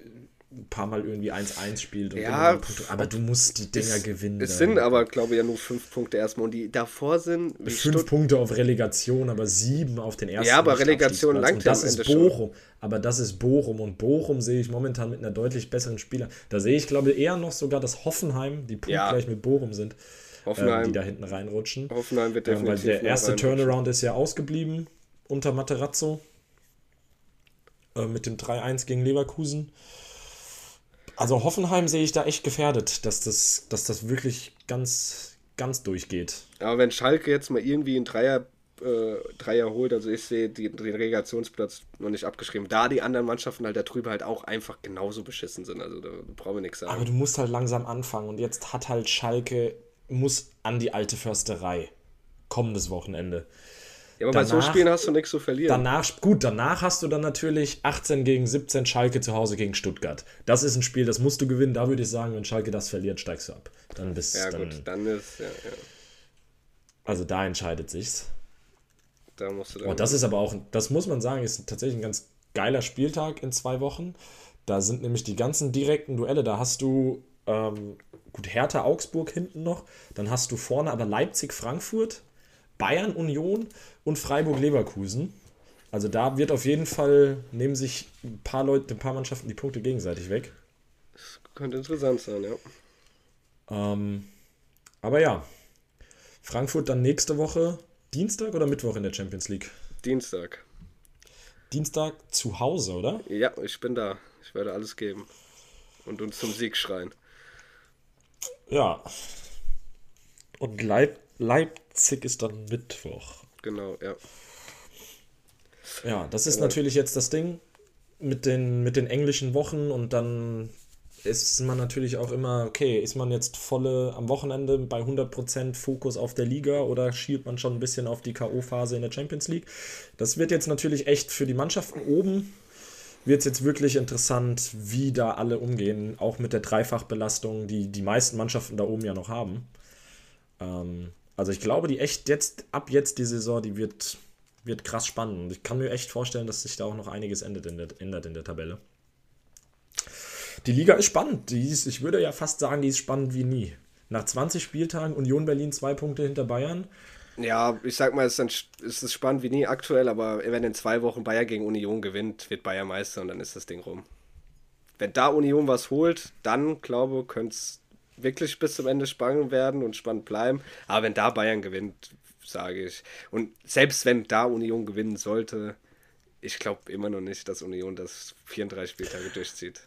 ein paar Mal irgendwie 1-1 spielt. Und Ja, aber du musst die Dinger Es- gewinnen. Es sind aber, glaube ich, ja nur fünf Punkte erstmal. Und die davor sind. Fünf Stutt- Punkte auf Relegation, aber sieben auf den ersten. Ja, aber. Relegation langt Und ja das ist Ende schon. Bochum. Aber das ist Bochum. Und Bochum sehe ich momentan mit einer deutlich besseren Spieler. Da sehe ich, glaube ich, eher noch sogar, dass Hoffenheim, die punktgleich mit Bochum sind, ähm, Hoffenheim, die da hinten reinrutschen. Hoffenheim wird Ähm, weil definitiv. der erste. Turnaround ist ja ausgeblieben unter Materazzo. Äh, mit dem 3-1 gegen Leverkusen. Also Hoffenheim sehe ich da echt gefährdet, dass das, dass das wirklich ganz, ganz durchgeht. Aber wenn Schalke jetzt mal irgendwie einen Dreier, äh, Dreier holt, also ich sehe den Relegationsplatz noch nicht abgeschrieben, da die anderen Mannschaften halt da drüber halt auch einfach genauso beschissen sind. Also da brauchen wir nichts sagen. Aber du musst halt langsam anfangen. Und jetzt hat halt Schalke, muss an die alte Försterei. Kommendes Wochenende. Ja, aber bei so danach- Spielen hast du nichts zu verlieren. Danach, gut, danach hast du dann natürlich 18 gegen 17 Schalke zu Hause gegen Stuttgart. Das ist ein Spiel, das musst du gewinnen. Da würde ich sagen, wenn Schalke das verliert, steigst du ab. Dann bist ja, dann, gut, dann ist, ja, ja, Also da entscheidet sich's. da musst du dann. Und das ist aber auch, das muss man sagen, ist tatsächlich ein ganz geiler Spieltag in zwei Wochen. Da sind nämlich die ganzen direkten Duelle. Da hast du ähm, gut Hertha Augsburg hinten noch. Dann hast du vorne aber Leipzig Frankfurt, Bayern Union und Freiburg Leverkusen. Also da wird auf jeden Fall nehmen sich ein paar Leute, ein paar Mannschaften die Punkte gegenseitig weg. könnte interessant sein, ja. Ähm, aber ja, Frankfurt dann nächste Woche Dienstag oder Mittwoch in der Champions League? Dienstag. Dienstag zu Hause, oder? Ja, ich bin da. Ich werde alles geben. Und uns zum Sieg schreien. Ja. Und Leip Leipzig ist dann Mittwoch. Genau, ja. Ja, das ist natürlich jetzt das Ding mit den, mit den englischen Wochen und dann ist man natürlich auch immer, okay, ist man jetzt volle am Wochenende bei 100% Fokus auf der Liga oder schielt man schon ein bisschen auf die K.O.-Phase in der Champions League? Das wird jetzt natürlich echt für die Mannschaften oben, wird es jetzt wirklich interessant, wie da alle umgehen, auch mit der Dreifachbelastung, die die meisten Mannschaften da oben ja noch haben. Ähm, also ich glaube, die echt jetzt, ab jetzt die Saison, die wird, wird krass spannend. Und ich kann mir echt vorstellen, dass sich da auch noch einiges ändert in der, ändert in der Tabelle. Die Liga ist spannend. Die ist, ich würde ja fast sagen, die ist spannend wie nie. Nach 20 Spieltagen Union Berlin zwei Punkte hinter Bayern. Ja, ich sag mal, es ist, es ist spannend wie nie aktuell, aber wenn in zwei Wochen Bayern gegen Union gewinnt, wird Bayern Meister und dann ist das Ding rum. Wenn da Union was holt, dann glaube ich, könnte es wirklich bis zum Ende spannend werden und spannend bleiben. Aber wenn da Bayern gewinnt, sage ich. Und selbst wenn da Union gewinnen sollte, ich glaube immer noch nicht, dass Union das 34 Spieltage durchzieht.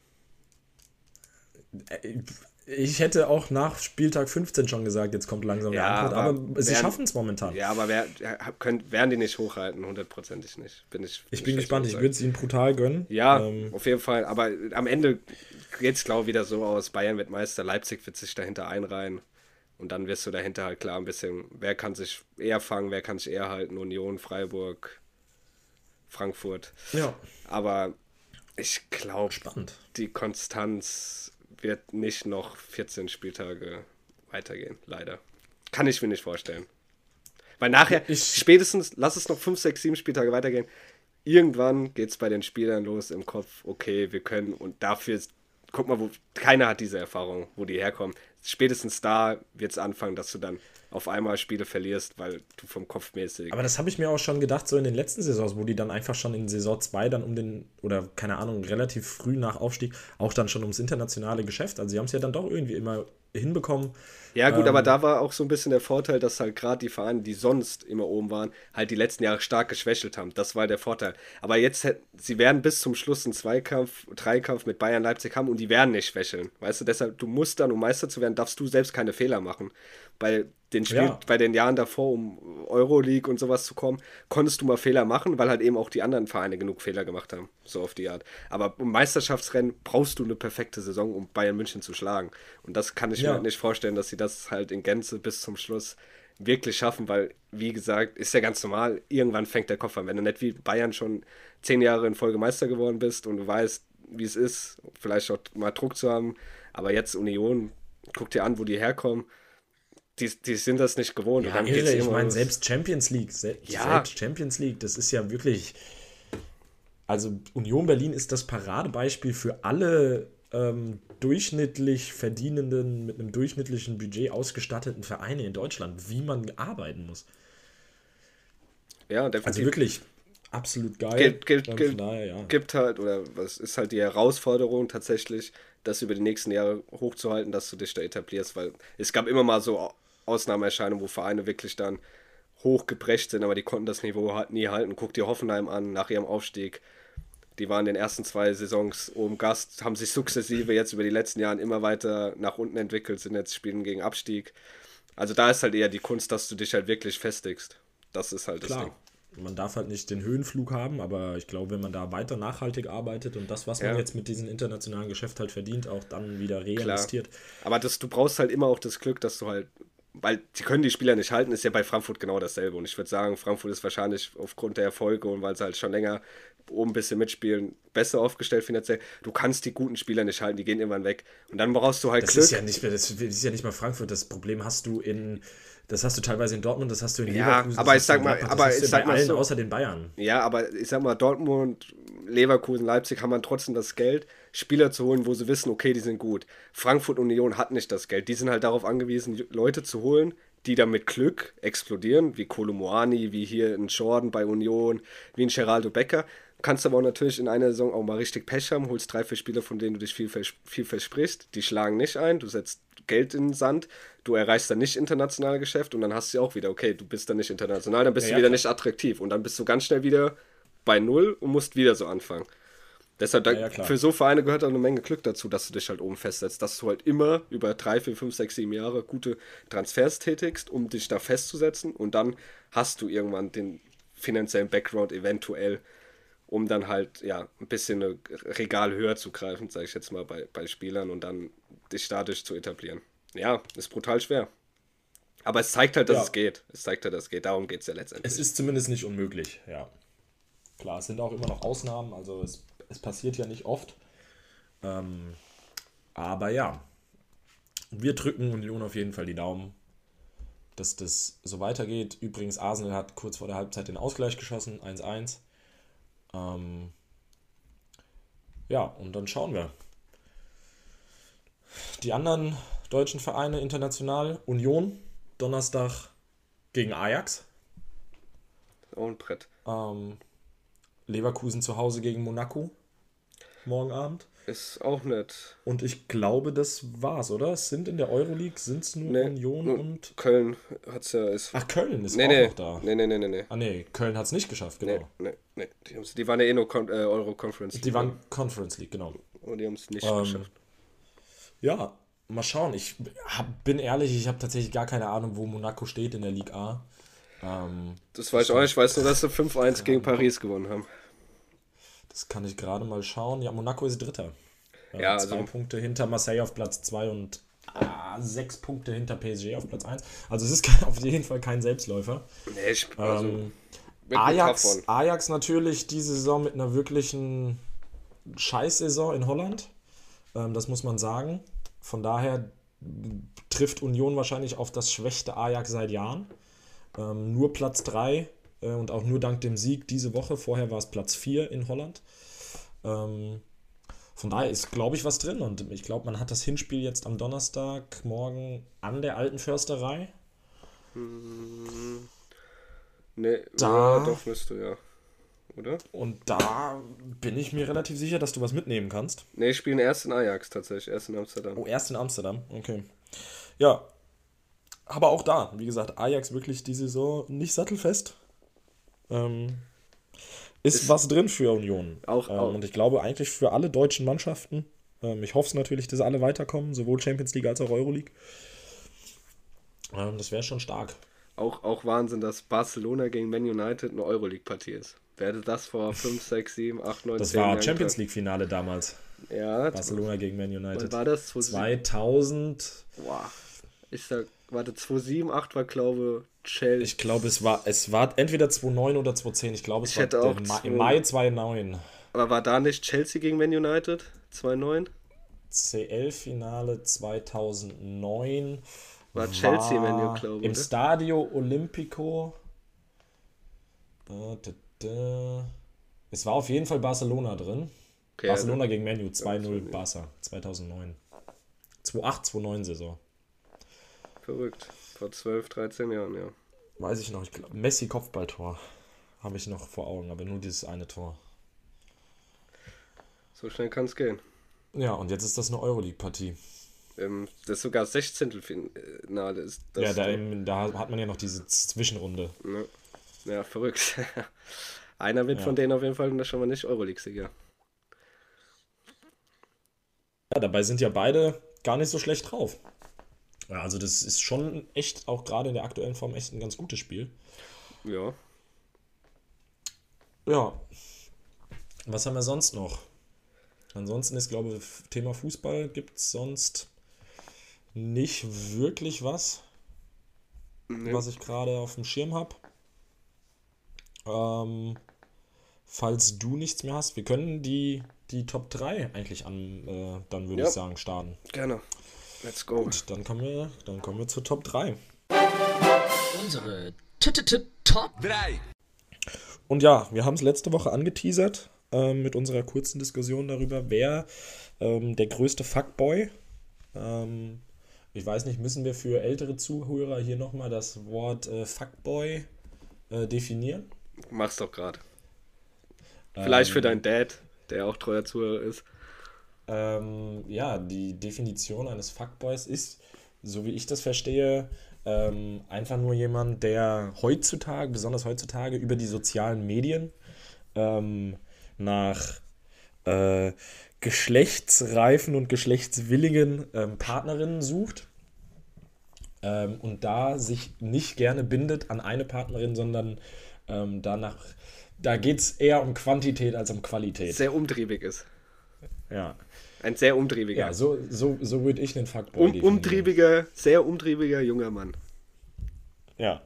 Ich hätte auch nach Spieltag 15 schon gesagt, jetzt kommt langsam ja, der Antwort, aber, aber sie schaffen es momentan. Ja, aber wer, könnt, werden die nicht hochhalten, hundertprozentig nicht. Bin ich, ich bin gespannt, ich würde es ihnen brutal gönnen. Ja, ähm, auf jeden Fall, aber am Ende geht es, glaube ich, wieder so aus, Bayern wird Meister, Leipzig wird sich dahinter einreihen und dann wirst du dahinter halt klar ein bisschen, wer kann sich eher fangen, wer kann sich eher halten, Union, Freiburg, Frankfurt. Ja. Aber ich glaube, die Konstanz wird nicht noch 14 Spieltage weitergehen, leider. Kann ich mir nicht vorstellen. Weil nachher, ich, spätestens, lass es noch 5, 6, 7 Spieltage weitergehen. Irgendwann geht es bei den Spielern los im Kopf, okay, wir können und dafür, guck mal, wo, keiner hat diese Erfahrung, wo die herkommen. Spätestens da wird es anfangen, dass du dann auf einmal Spiele verlierst, weil du vom Kopf mäßig. Aber das habe ich mir auch schon gedacht, so in den letzten Saisons, wo die dann einfach schon in Saison 2 dann um den, oder keine Ahnung, relativ früh nach Aufstieg, auch dann schon ums internationale Geschäft. Also sie haben es ja dann doch irgendwie immer hinbekommen. Ja, gut, ähm, aber da war auch so ein bisschen der Vorteil, dass halt gerade die Vereine, die sonst immer oben waren, halt die letzten Jahre stark geschwächelt haben. Das war der Vorteil. Aber jetzt, sie werden bis zum Schluss einen Zweikampf, Dreikampf mit Bayern, Leipzig haben und die werden nicht schwächeln. Weißt du, deshalb, du musst dann, um Meister zu werden, darfst du selbst keine Fehler machen. Bei den, Spiel, ja. bei den Jahren davor, um Euroleague und sowas zu kommen, konntest du mal Fehler machen, weil halt eben auch die anderen Vereine genug Fehler gemacht haben. So auf die Art. Aber um Meisterschaftsrennen brauchst du eine perfekte Saison, um Bayern München zu schlagen. Und das kann ich ja. mir halt nicht vorstellen, dass sie das halt in Gänze bis zum Schluss wirklich schaffen, weil, wie gesagt, ist ja ganz normal, irgendwann fängt der Kopf an. Wenn du nicht wie Bayern schon zehn Jahre in Folge Meister geworden bist und du weißt, wie es ist, vielleicht auch mal Druck zu haben, aber jetzt Union, guck dir an, wo die herkommen die, die sind das nicht gewohnt. Ja, irre, ich meine, selbst Champions League, selbst, ja. selbst Champions League, das ist ja wirklich. Also Union Berlin ist das Paradebeispiel für alle ähm, durchschnittlich verdienenden, mit einem durchschnittlichen Budget ausgestatteten Vereine in Deutschland, wie man arbeiten muss. Ja, definitiv. Also wirklich absolut geil. Gibt, gibt, gibt, daher, ja. gibt halt, oder was ist halt die Herausforderung tatsächlich, das über die nächsten Jahre hochzuhalten, dass du dich da etablierst, weil es gab immer mal so Ausnahmeerscheinungen, wo Vereine wirklich dann hochgebrecht sind, aber die konnten das Niveau halt nie halten. Guck dir Hoffenheim an, nach ihrem Aufstieg. Die waren in den ersten zwei Saisons oben Gast, haben sich sukzessive jetzt über die letzten Jahre immer weiter nach unten entwickelt, sind jetzt spielen gegen Abstieg. Also da ist halt eher die Kunst, dass du dich halt wirklich festigst. Das ist halt Klar. das Ding man darf halt nicht den Höhenflug haben, aber ich glaube, wenn man da weiter nachhaltig arbeitet und das, was man jetzt mit diesem internationalen Geschäft halt verdient, auch dann wieder reinvestiert. Aber das, du brauchst halt immer auch das Glück, dass du halt, weil sie können die Spieler nicht halten, ist ja bei Frankfurt genau dasselbe. Und ich würde sagen, Frankfurt ist wahrscheinlich aufgrund der Erfolge und weil sie halt schon länger oben ein bisschen mitspielen, besser aufgestellt finanziell. Du kannst die guten Spieler nicht halten, die gehen irgendwann weg. Und dann brauchst du halt das Glück. Ist ja nicht, das ist ja nicht mal Frankfurt. Das Problem hast du in das hast du teilweise in Dortmund, das hast du in ja, Leverkusen. aber ich sag mal, aber ich sag mal allen so, außer den Bayern. Ja, aber ich sag mal, Dortmund, Leverkusen, Leipzig haben man trotzdem das Geld, Spieler zu holen, wo sie wissen, okay, die sind gut. Frankfurt Union hat nicht das Geld. Die sind halt darauf angewiesen, Leute zu holen, die dann mit Glück explodieren, wie Kolomoani, wie hier ein Jordan bei Union, wie ein Geraldo Becker. Kannst aber auch natürlich in einer Saison auch mal richtig Pech haben, holst drei, vier Spieler, von denen du dich viel, viel versprichst. Die schlagen nicht ein, du setzt Geld in den Sand, du erreichst dann nicht internationale Geschäft und dann hast du auch wieder, okay, du bist dann nicht international, dann bist ja, du wieder ja. nicht attraktiv und dann bist du ganz schnell wieder bei Null und musst wieder so anfangen. Deshalb, ja, für so Vereine gehört auch eine Menge Glück dazu, dass du dich halt oben festsetzt, dass du halt immer über drei, vier, fünf, sechs, sieben Jahre gute Transfers tätigst, um dich da festzusetzen und dann hast du irgendwann den finanziellen Background eventuell, um dann halt ja ein bisschen eine Regal höher zu greifen, sage ich jetzt mal bei, bei Spielern und dann dich dadurch zu etablieren. Ja, ist brutal schwer. Aber es zeigt halt, dass ja. es geht. Es zeigt halt, dass es geht. Darum geht es ja letztendlich. Es ist zumindest nicht unmöglich, ja. Klar, es sind auch immer noch Ausnahmen, also es, es passiert ja nicht oft. Ähm, aber ja, wir drücken Union auf jeden Fall die Daumen, dass das so weitergeht. Übrigens, Arsenal hat kurz vor der Halbzeit den Ausgleich geschossen, 1-1. Ähm, ja, und dann schauen wir. Die anderen deutschen Vereine international, Union, Donnerstag gegen Ajax. Auch ein Brett. Ähm, Leverkusen zu Hause gegen Monaco. Morgen Abend. Ist auch nett. Und ich glaube, das war's, oder? Es sind in der Euroleague sind es nur Nee, Union nur und. Köln hat's ja. Ist, Ach, Köln ist nee, auch nee, noch da. nee, nee, nee, nee, nee. Ah, nee, Köln hat es nicht geschafft, Nee, genau. nee, nee. Die, haben's- die waren ja eh nur Con äh, Euro-Conference. Die waren Conference League, genau. Und die haben es nicht Ähm, geschafft. Ja, mal schauen. Ich hab, bin ehrlich, ich habe tatsächlich gar keine Ahnung, wo Monaco steht in der Ligue A. Ähm, Das weiß ich auch nicht. Ich weiß nur, dass sie 5-1 gegen Paris gewonnen haben. Das kann ich gerade mal schauen. Ja, Monaco ist Dritter. Äh, Ja, zwei also- Punkte hinter Marseille auf Platz 2 und ah, sechs Punkte hinter PSG auf Platz 1. Also es ist kein, auf jeden Fall kein Selbstläufer. Nee, ich, also, Ähm, Ajax. Ajax natürlich diese Saison mit einer wirklichen Scheißsaison in Holland. Ähm, das muss man sagen. Von daher trifft Union wahrscheinlich auf das schwächste Ajax seit Jahren. Ähm, nur Platz 3 äh, und auch nur dank dem Sieg diese Woche. Vorher war es Platz 4 in Holland. Ähm, von daher ist, glaube ich, was drin. Und ich glaube, man hat das Hinspiel jetzt am Donnerstag morgen an der alten Försterei. Nee, Da- ja, doch müsste, ja. Oder? Und da bin ich mir relativ sicher, dass du was mitnehmen kannst. Nee, ich spiele erst in Ajax tatsächlich, erst in Amsterdam. Oh, erst in Amsterdam. Okay. Ja. Aber auch da, wie gesagt, Ajax wirklich die Saison nicht sattelfest. Ähm, ist, Ist- was drin für Union. Auch- ähm, auch. Und ich glaube eigentlich für alle deutschen Mannschaften. Ähm, ich hoffe es natürlich, dass alle weiterkommen, sowohl Champions League als auch Euroleague. Ähm, das wäre schon stark. Auch, auch Wahnsinn, dass Barcelona gegen Man United eine Euroleague-Partie ist. Wer hätte das vor 5, 6, 7, 8, 9, Das 10 war Jahren Champions? League-Finale damals. Ja, Barcelona gegen Man wann United. war das? 2007? 2000. Boah. Ich sag, warte, 2007, 8 war, glaube Chelsea. Ich glaube, es war, es war entweder 2009 oder 2010. Ich glaube, es Ich war hätte auch Ma im Mai 2009. Aber war da nicht Chelsea gegen Man United? 2-9? CL-Finale 2009 War Chelsea Man U, glaube ich. im oder? Stadio Olimpico. Äh, da, da. Es war auf jeden Fall Barcelona drin. Okay, Barcelona gegen Menu 2-0 2-0. Barca 2009. 2-8, 2-9 Saison. also verrückt. Vor 12, 13 Jahren, ja. Weiß ich noch. Ich glaub, Messi Kopfballtor habe ich noch vor Augen, aber nur dieses eine Tor. So schnell kann es gehen. Ja, und jetzt ist das eine Euroleague-Partie. Ähm, das ist sogar 16. Finale ist das. Ja, da, doch. im, da hat man ja noch diese Zwischenrunde. Ne? Ja, verrückt. Einer wird Ja. von denen auf jeden Fall schon mal nicht Euroleague-Sieger. Ja, dabei sind ja beide gar nicht so schlecht drauf. Ja, also das ist schon echt, auch gerade in der aktuellen Form, echt ein ganz gutes Spiel. Ja. Ja. Was haben wir sonst noch? Ansonsten ist, glaube ich, Thema Fußball gibt es sonst nicht wirklich was, Nee. was ich gerade auf dem Schirm habe. Ähm, falls du nichts mehr hast, wir können die, die Top 3 eigentlich an, äh, dann würde Ja. ich sagen, starten. Gerne. Let's go. Gut, dann kommen wir, dann kommen wir zur Top 3. Unsere T -T -T Top 3. Und ja, wir haben es letzte Woche angeteasert ähm, mit unserer kurzen Diskussion darüber, wer ähm, der größte Fuckboy. Ähm, ich weiß nicht, müssen wir für ältere Zuhörer hier nochmal das Wort äh, Fuckboy äh, definieren? Mach's doch gerade. Vielleicht für deinen Dad, der auch treuer Zuhörer ist. Ähm, ja, die Definition eines Fuckboys ist, so wie ich das verstehe, ähm, einfach nur jemand, der heutzutage, besonders heutzutage, über die sozialen Medien ähm, nach äh, geschlechtsreifen und geschlechtswilligen ähm, Partnerinnen sucht ähm, und da sich nicht gerne bindet an eine Partnerin, sondern ähm, danach, da geht es eher um Quantität als um Qualität. Sehr umtriebig ist. Ja. Ein sehr umtriebiger. Ja, so, so, so würde ich den Fuckboy um, umtriebiger, sehr umtriebiger junger Mann. Ja.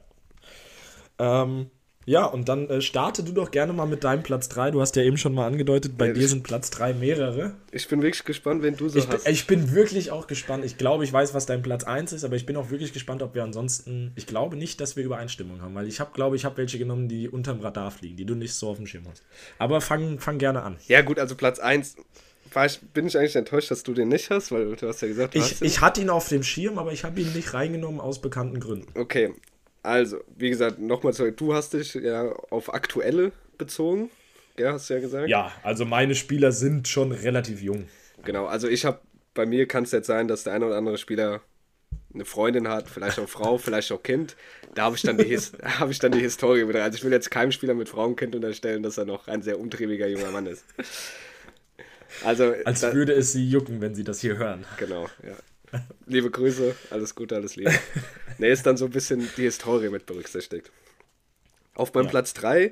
Ähm, ja, und dann äh, starte du doch gerne mal mit deinem Platz 3. Du hast ja eben schon mal angedeutet, bei Ja, dir sind Platz 3 mehrere. Ich bin wirklich gespannt, wenn du so Ich bin, hast. ich bin wirklich auch gespannt. Ich glaube, ich weiß, was dein Platz 1 ist, aber ich bin auch wirklich gespannt, ob wir ansonsten. Ich glaube nicht, dass wir Übereinstimmung haben, weil ich habe, glaube ich, habe welche genommen, die unterm Radar fliegen, die du nicht so auf dem Schirm hast. Aber fang, fang gerne an. Ja, gut, also Platz 1 war ich, bin ich eigentlich enttäuscht, dass du den nicht hast, weil du hast ja gesagt, du Ich, hast ihn. ich hatte ihn auf dem Schirm, aber ich habe ihn nicht reingenommen aus bekannten Gründen. Okay. Also, wie gesagt, nochmal zurück. Du hast dich ja auf aktuelle bezogen. Ja, hast du ja gesagt. Ja, also meine Spieler sind schon relativ jung. Genau, also ich habe, bei mir kann es jetzt sein, dass der eine oder andere Spieler eine Freundin hat, vielleicht auch Frau, vielleicht auch Kind. Da habe ich, dann die His- habe ich dann die Historie wieder. Also ich will jetzt keinem Spieler mit Frau und Kind unterstellen, dass er noch ein sehr umtriebiger junger Mann ist. Also, Als da, würde es sie jucken, wenn sie das hier hören. genau, ja. Liebe Grüße, alles Gute, alles Liebe. Ne, ist dann so ein bisschen die Historie mit berücksichtigt. Auf meinem Ja. Platz 3,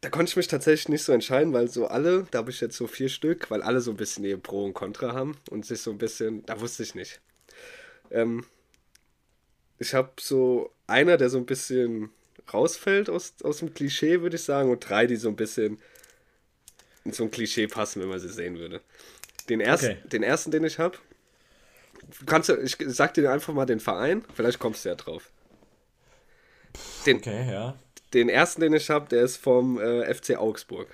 da konnte ich mich tatsächlich nicht so entscheiden, weil so alle, da habe ich jetzt so vier Stück, weil alle so ein bisschen ihr Pro und Contra haben und sich so ein bisschen, da wusste ich nicht. Ähm, ich habe so einer, der so ein bisschen rausfällt aus, aus dem Klischee, würde ich sagen, und drei, die so ein bisschen in so ein Klischee passen, wenn man sie sehen würde. Den ersten, Okay. den, ersten den ich habe, kannst du, ich sag dir einfach mal den Verein, vielleicht kommst du ja drauf. Den, Okay, ja. den ersten, den ich habe, der ist vom äh, FC Augsburg.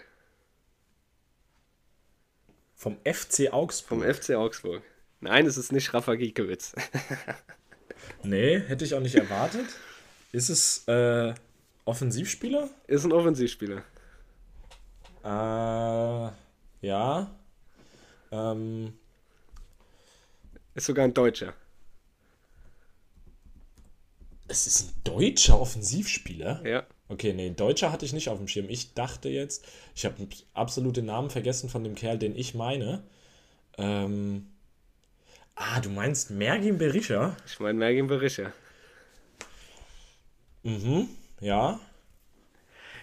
Vom FC Augsburg. Vom FC Augsburg. Nein, es ist nicht Rafa Giekewitz. Nee, hätte ich auch nicht erwartet. Ist es äh, Offensivspieler? ist ein Offensivspieler. Äh, ja. Ähm, Ist sogar ein Deutscher. es ist ein deutscher Offensivspieler? Ja. Okay, nee, Deutscher hatte ich nicht auf dem Schirm. Ich dachte jetzt, ich habe absolut den Namen vergessen von dem Kerl, den ich meine. Ähm, ah, du meinst Mergin Berisha? Ich meine Mergin Berisha. Mhm, ja,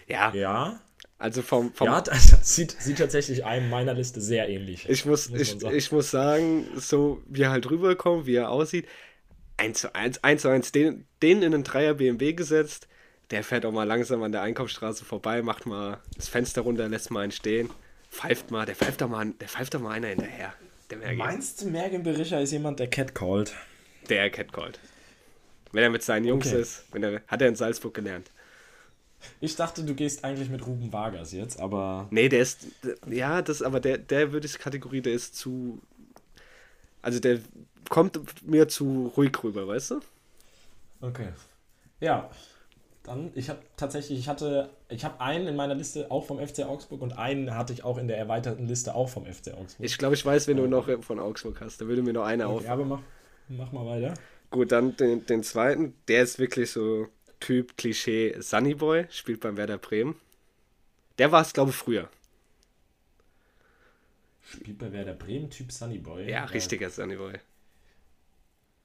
Ja, ja. Also vom, vom Ja, das sieht, sieht tatsächlich einem meiner Liste sehr ähnlich. ich, muss, muss ich, sagen. ich muss sagen, so wie er halt rüberkommt, wie er aussieht, 1 zu 1, 1 zu 1, den, den in einen Dreier BMW gesetzt, der fährt auch mal langsam an der Einkaufsstraße vorbei, macht mal das Fenster runter, lässt mal einen stehen, pfeift mal, der pfeift doch mal, der pfeift doch mal einer hinterher. Meinst du, Mergin Berisha ist jemand, der catcallt? Der Catcalled. Wenn er mit seinen Jungs Okay. ist, wenn er, hat er in Salzburg gelernt. Ich dachte, du gehst eigentlich mit Ruben Vargas jetzt, aber Nee, der ist. Ja, das, aber der, der würde ich Kategorie, der ist zu. Also der kommt mir zu ruhig rüber, weißt du? Okay. Ja. Dann, ich habe tatsächlich, ich hatte, ich habe einen in meiner Liste auch vom FC Augsburg und einen hatte ich auch in der erweiterten Liste auch vom FC Augsburg. Ich glaube, ich weiß, wen du noch von Augsburg hast. Da würde mir noch einer auf. okay, aber mach, mach mal weiter. Gut, dann den, den zweiten. Der ist wirklich so Typ Klischee Sunnyboy, spielt beim Werder Bremen. Der war es, glaube ich, früher. Spielt bei Werder Bremen, Typ Sunnyboy. Ja, richtiger Sunnyboy.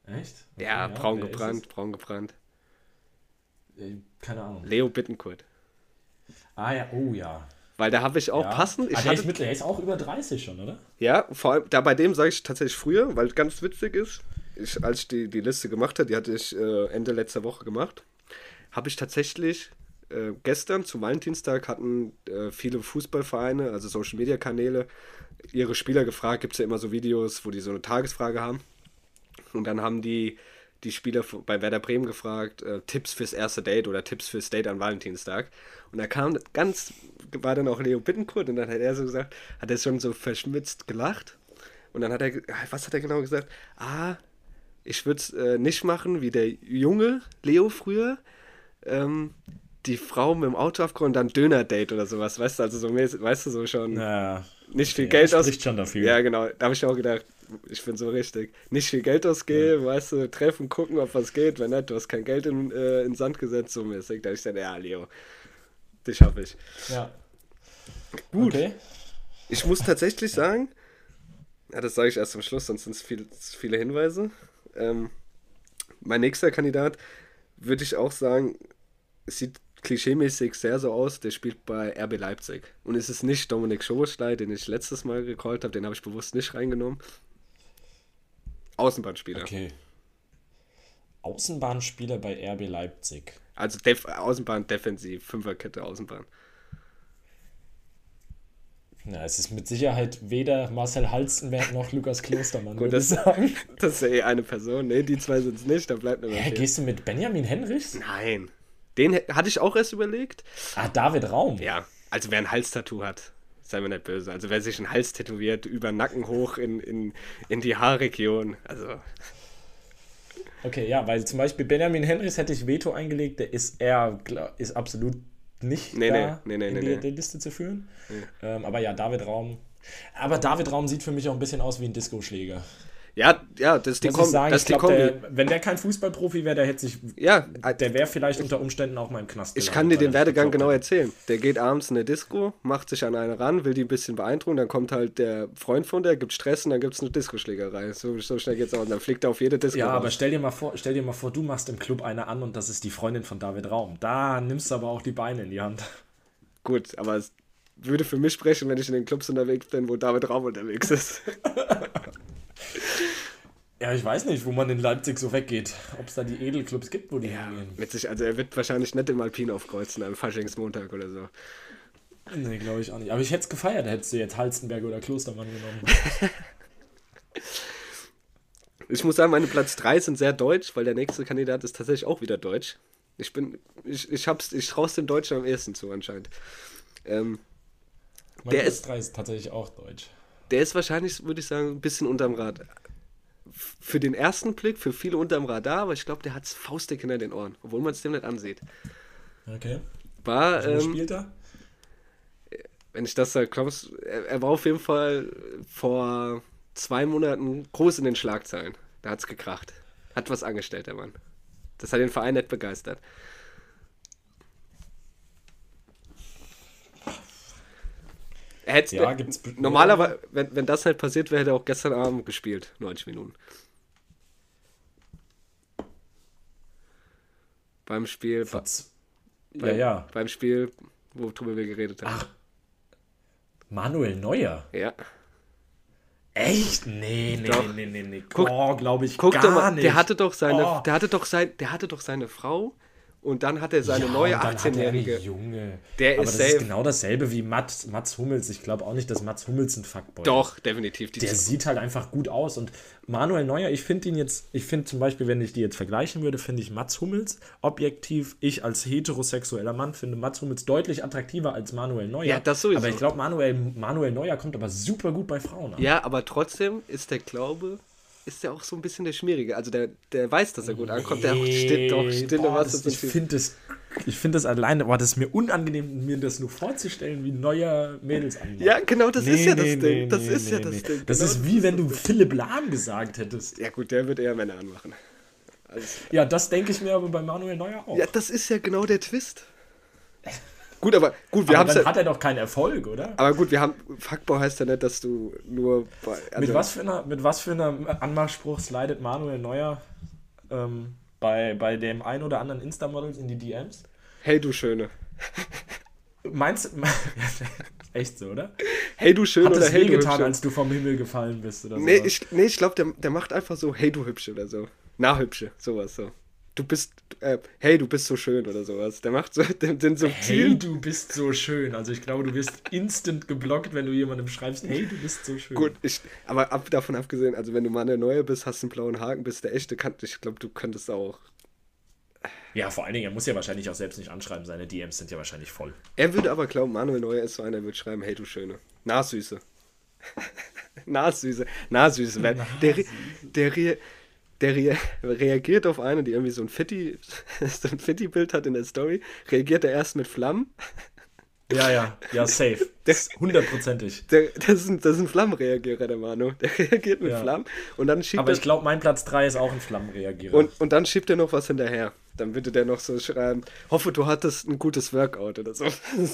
Echt? Okay, Ja, braun ist gebrannt, braun gebrannt. es? Äh, Keine Ahnung. Leo Bittenkurt. Ah ja, oh ja. Weil da habe ich auch ja. passend. Ich ah, der, ist hatte, mittler, der ist auch über 30 schon, oder? Ja, vor allem, da bei dem sage ich tatsächlich früher, weil es ganz witzig ist. Ich, als ich die, die Liste gemacht habe, die hatte ich äh, Ende letzter Woche gemacht, habe ich tatsächlich äh, gestern zum Valentinstag hatten äh, viele Fußballvereine, also Social Media Kanäle, ihre Spieler gefragt. Gibt es ja immer so Videos, wo die so eine Tagesfrage haben. Und dann haben die die Spieler bei Werder Bremen gefragt, äh, Tipps fürs erste Date oder Tipps fürs Date an Valentinstag. Und da kam ganz, war dann auch Leo Bittenkurt und dann hat er so gesagt, hat er schon so verschmitzt gelacht. Und dann hat er, ge- was hat er genau gesagt? Ah, ich würde es äh, nicht machen wie der junge Leo früher. Ähm, die Frau mit dem Auto aufgeholt und dann Döner-Date oder sowas, weißt du, also so, weißt du, so schon Ja. nicht viel ja, Geld aus. schon dafür. Ja, genau. Da habe ich auch gedacht, ich bin so richtig. Nicht viel Geld ausgeben, weißt du, treffen, gucken, ob was geht. Wenn nicht, du hast kein Geld in, äh, in Sand gesetzt, so mäßig. Da habe ich gesagt, ja, Leo, dich hab ich. Ja. Gut. Okay. Ich muss tatsächlich sagen, ja, das sage ich erst am Schluss, sonst sind es viel, viele Hinweise. Ähm, mein nächster Kandidat würde ich auch sagen, sieht klischeemäßig sehr so aus, der spielt bei RB Leipzig. Und es ist nicht Dominik Schoboschlei, den ich letztes Mal gecallt habe, den habe ich bewusst nicht reingenommen. Außenbahnspieler. Okay. Außenbahnspieler bei RB Leipzig. Also Def Außenbahn, Defensiv, Fünferkette, Außenbahn. Na, es ist mit Sicherheit weder Marcel Halstenberg noch Lukas Klostermann, Gut, würde ich das- sagen. Das ist ja eh eine Person. Ne, die zwei sind es nicht, da bleibt nur noch Hä, gehst du mit Benjamin Henrichs? Nein. Den hatte ich auch erst überlegt. Ah, David Raum. Ja, also wer ein Halstattoo hat, sei mir nicht böse. Also wer sich einen Hals tätowiert, über den Nacken hoch in, in, in die Haarregion. Also, Okay, ja, weil zum Beispiel Benjamin Henrys hätte ich Veto eingelegt, der ist eher, ist absolut nicht Nee, da nee, nee, in die, der Liste zu führen. Ähm, aber ja, David Raum. Aber David Raum sieht für mich auch ein bisschen aus wie ein Discoschläger. Ja, ja, das ist die Muss ich Kombi. sagen, das ich glaub, Kombi. der, wenn der kein Fußballprofi wäre, der hätte sich, ja, der wäre vielleicht unter Umständen auch mal im Knast. Ich kann dir den er Werdegang genau erzählen. Der geht abends in der Disco, macht sich an eine ran, will die ein bisschen beeindrucken, dann kommt halt der Freund von der, gibt Stress und dann gibt es eine Diskoschlägerei. So, so schnell geht's auch. Und dann fliegt er auf jede Disco. Ja, raus. aber stell dir mal vor, stell dir mal vor, du machst im Club eine an und das ist die Freundin von David Raum. Da nimmst du aber auch die Beine in die Hand. Gut, aber es würde für mich sprechen, wenn ich in den Clubs unterwegs bin, wo David Raum unterwegs ist. Ja, ich weiß nicht, wo man in Leipzig so weggeht. Ob es da die Edelclubs gibt, wo die hingehen. Witzig, also er wird wahrscheinlich nicht im Alpin aufkreuzen am Faschingsmontag oder so. Nee, glaube ich auch nicht. Aber ich hätte es gefeiert, hättest du jetzt Halstenberg oder Klostermann genommen. Ich muss sagen, meine Platz 3 sind sehr deutsch, weil der nächste Kandidat ist tatsächlich auch wieder deutsch. Ich bin, ich, ich hab's, ich trau's dem Deutschen am ehesten zu anscheinend. Ähm, Mein Der Platz ist- 3 ist tatsächlich auch deutsch. der ist wahrscheinlich, würde ich sagen, ein bisschen unterm Rad. Für den ersten Blick, für viele unterm Radar, aber ich glaube, der hat's faustdick hinter den Ohren, obwohl man es dem nicht ansieht. Okay. War, ähm, spielt er? wenn ich das sage, glaubst er, er war auf jeden Fall vor zwei Monaten groß in den Schlagzeilen. Da hat's gekracht. Hat was angestellt, der Mann. Das hat den Verein nicht begeistert. Hätte, Ja, gibt's- normalerweise, wenn, wenn das nicht passiert wäre, hätte er auch gestern Abend gespielt, 90 Minuten. Beim Spiel, Fatz. Ja, beim, ja. beim Spiel, worüber wir geredet haben. Ach. Manuel Neuer. Ja. Echt? Nee, nee, Doch. nee, nee, nee. Guck- oh, glaube ich Guck gar doch mal, nicht. der hatte doch seine, Oh. der hatte doch sein, der hatte doch seine Frau und dann hat er seine Ja, neue und dann hat er eine 18-jährige. Junge. Der Aber ist das safe. ist genau dasselbe wie Mats, Mats Hummels. Ich glaube auch nicht, dass Mats Hummels ein Fuckboy ist. Doch, definitiv. Die Der sieht halt einfach gut aus. Und Manuel Neuer, ich finde ihn jetzt, ich finde zum Beispiel, wenn ich die jetzt vergleichen würde, finde ich Mats Hummels objektiv, ich als heterosexueller Mann finde Mats Hummels deutlich attraktiver als Manuel Neuer. Ja, das sowieso. Aber ich glaube, Manuel, Manuel Neuer kommt aber super gut bei Frauen an. ja, aber trotzdem ist der Glaube, ist der auch so ein bisschen der Schmierige. Also der, der weiß, dass er gut ankommt. Der steht doch stille boah, was das, das ich finde das, ich finde das alleine, boah, das ist mir unangenehm, mir das nur vorzustellen, wie Neuer Mädels. Ja, genau, das ist ja das nee, Ding. nee, das nee, ist ja nee, das nee. Ding. Das Genau ist wie wenn du Philipp Lahm gesagt hättest. Ja gut, der wird eher Männer anmachen. Also, Ja, das denke ich mir aber bei Manuel Neuer auch. ja, das ist ja genau der Twist. Gut, aber gut, wir haben dann ja. hat er doch keinen Erfolg, oder? Aber gut, wir haben. Fuckbau heißt ja nicht, dass du nur bei. Also, Mit was für einer, mit was für einem Anmachspruch slidet Manuel Neuer ähm, bei, bei dem ein oder anderen Insta-Models in die DMs? Hey, du Schöne. Meinst du, echt so, oder? Hey, du Schöne Hat oder Hey, du wehgetan, Hübsche. als du vom Himmel gefallen bist oder so? Nee, ich, nee, ich glaube, der, der macht einfach so, hey du Hübsche oder so. Na Hübsche, sowas so. Du bist, äh, hey, du bist so schön oder sowas. Der macht so den, den Hey, subtilen. du bist so schön. Also ich glaube, du wirst instant geblockt, wenn du jemandem schreibst, hey, du bist so schön. Gut, ich, aber ab, davon abgesehen, also wenn du mal eine neue bist, hast einen blauen Haken, bist der echte, kann, ich glaube, du könntest auch. Ja, vor allen Dingen, er muss ja wahrscheinlich auch selbst nicht anschreiben. Seine DMs sind ja wahrscheinlich voll. Er würde aber glauben, Manuel Neuer ist so einer, der würde schreiben, hey du Schöne. Na Süße. Na Süße. Na Süße. Wer- Der, der, re- der re reagiert auf eine, die irgendwie so ein Fetti, so ein Fetti-Bild hat in der Story, reagiert er erst mit Flammen. Ja, ja, ja, safe. Das ist hundertprozentig. Der, das, ist ein, das ist ein Flammenreagierer, der Manu. Der reagiert mit Ja. Flammen und dann schiebt Aber er ich glaube, mein Platz 3 ist auch ein Flammenreagierer. und, und dann schiebt er noch was hinterher. Dann würde der noch so schreiben, hoffe, du hattest ein gutes Workout oder so.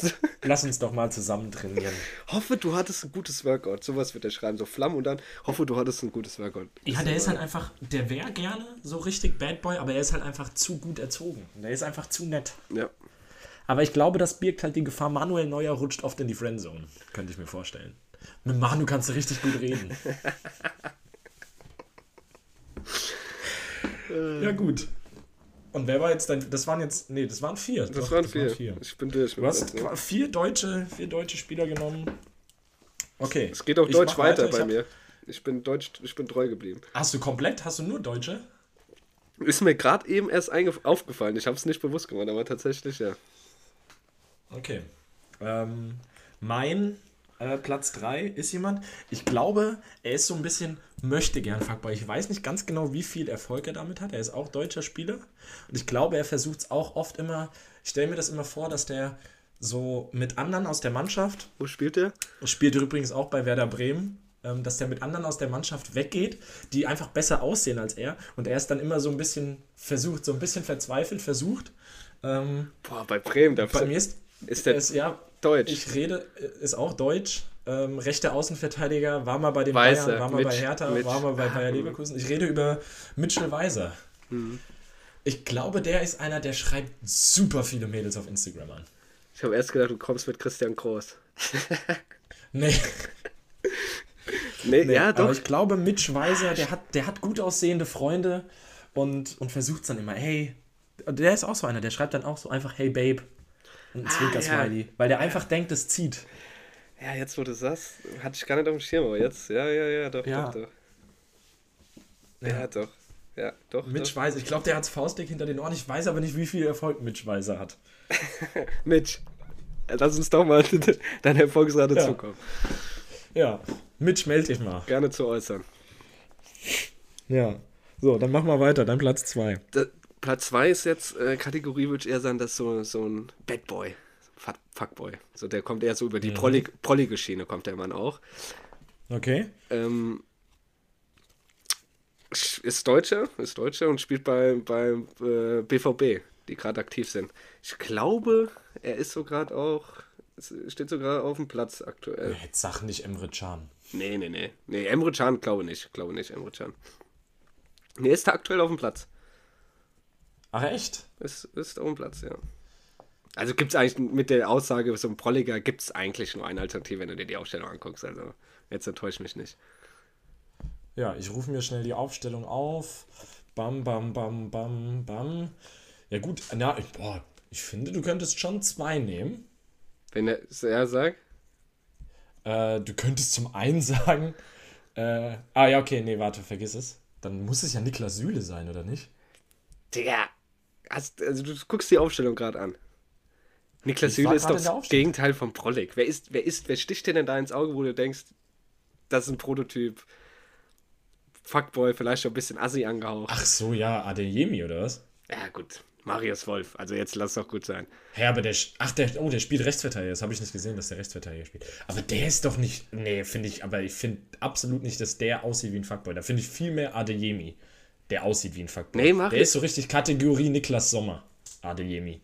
Lass uns doch mal zusammen trainieren. hoffe, du hattest ein gutes Workout. Sowas wird er schreiben, so Flammen und dann, hoffe, du hattest ein gutes Workout. Ja, der ist halt einfach, der wäre gerne so richtig Bad Boy, aber er ist halt einfach zu gut erzogen. Der ist einfach zu nett. Ja. Aber ich glaube, das birgt halt die Gefahr, Manuel Neuer rutscht oft in die Friendzone. Könnte ich mir vorstellen. Mit Manu kannst du richtig gut reden. ja, gut. Und wer war jetzt dein. Das waren jetzt. Nee, das waren vier. Das, Doch, waren, vier. Ich bin durch. Du hast das, ne? vier deutsche, vier deutsche Spieler genommen. Okay. Es geht auch Ich Deutsch weiter, Ich bei hab- mir. Ich bin Deutsch, ich bin treu geblieben. Hast du komplett? Hast du nur Deutsche? Ist mir gerade eben erst aufgefallen. Ich habe es nicht bewusst gemacht, aber tatsächlich ja. Okay. Ähm, mein Äh, Platz 3 ist jemand, ich glaube, er ist so ein bisschen möchte gern Fuckboy. Ich weiß nicht ganz genau, wie viel Erfolg er damit hat. Er ist auch deutscher Spieler. Und ich glaube, er versucht es auch oft immer, ich stelle mir das immer vor, dass der so mit anderen aus der Mannschaft, Wo spielt der? spielt übrigens auch bei Werder Bremen, ähm, dass der mit anderen aus der Mannschaft weggeht, die einfach besser aussehen als er. Und er ist dann immer so ein bisschen versucht, so ein bisschen verzweifelt versucht. Ähm, Boah, bei Bremen, da bei mir ist, ist der ist ja, Deutsch. ich rede, ist auch deutsch. Ähm, rechter Außenverteidiger, war mal bei den Weiser, Bayern, war mal bei Mitch- Hertha, Mitch. war mal bei Bayer Leverkusen. Ich rede über Mitchell Weiser. Mhm. Ich glaube, der ist einer, der schreibt super viele Mädels auf Instagram an. Ich habe erst gedacht, du kommst mit Christian Groß. Nee, Nee, nee ja, doch. aber ich glaube, Mitch Weiser, der hat, der hat gut aussehende Freunde und, und versucht dann immer, hey, der ist auch so einer, der schreibt dann auch so einfach, hey Babe. Und ein Zwinker-Smiley. Weil der einfach denkt, es zieht. Ja, jetzt wo du sagst, hatte ich gar nicht auf dem Schirm, aber jetzt, ja, ja, ja, doch, Ja. doch, doch. Ja, doch. Ja, doch. Mitch. Weiser, ich glaube, der hat's faustdick hinter den Ohren. Ich weiß aber nicht, wie viel Erfolg Mitch Weiser hat. Mitch, lass uns doch mal deine Erfolgsrate Ja. zukommen. Ja, Mitch, melde dich mal. Gerne zu äußern. Ja. So, dann mach mal weiter, dann Platz 2. Platz 2 ist jetzt, äh, Kategorie würde ich eher sagen, dass so, so ein Bad Boy, Fuck- Fuckboy. So, der kommt eher so über die prollig, prollige Schiene, kommt der Mann auch. Okay. Ähm, ist Deutscher, ist Deutscher und spielt bei, bei äh, BVB, die gerade aktiv sind. Ich glaube, er ist so gerade auch, steht sogar auf dem Platz aktuell. Jetzt sag nicht Emre Can. Nee, nee, nee. Nee, Emre Can glaube nicht. Glaube nicht, Emre Can. Nee, ist da aktuell auf dem Platz. Ach, echt? Ist, ist auf dem Platz, ja. Also gibt es eigentlich mit der Aussage, so ein Prolliger gibt es eigentlich nur eine Alternative, wenn du dir die Aufstellung anguckst. Also jetzt enttäuscht mich nicht. Ja, ich rufe mir schnell die Aufstellung auf. Bam, bam, bam, bam, bam. Ja, gut. Na, ich, boah, ich finde, du könntest schon zwei nehmen. Wenn er, er sagt, Äh, du könntest zum einen sagen. Äh, ah, ja, okay, nee, warte, vergiss es. Dann muss es ja Niklas Süle sein, oder nicht? Digga, hast, also du guckst die Aufstellung gerade an. Niklas Süle ist doch das. Gegenteil von Prollig. Wer ist, wer ist, wer sticht dir denn da ins Auge, wo du denkst, das ist ein Prototyp? Fuckboy, vielleicht schon ein bisschen assi angehaucht. Ach so, ja, Adeyemi, oder was? Ja, gut. Marius Wolf. Also jetzt lass doch gut sein. Hä, aber der. Ach, der. Oh, der spielt Rechtsverteidiger. Das habe ich nicht gesehen, dass der Rechtsverteidiger spielt. Aber der ist doch nicht. Nee, finde ich. Aber ich finde absolut nicht, dass der aussieht wie ein Fuckboy. Da finde ich viel mehr Adeyemi, der aussieht wie ein Fuckboy. Nee, mach Der ich- ist so richtig Kategorie Niklas Sommer. Adeyemi.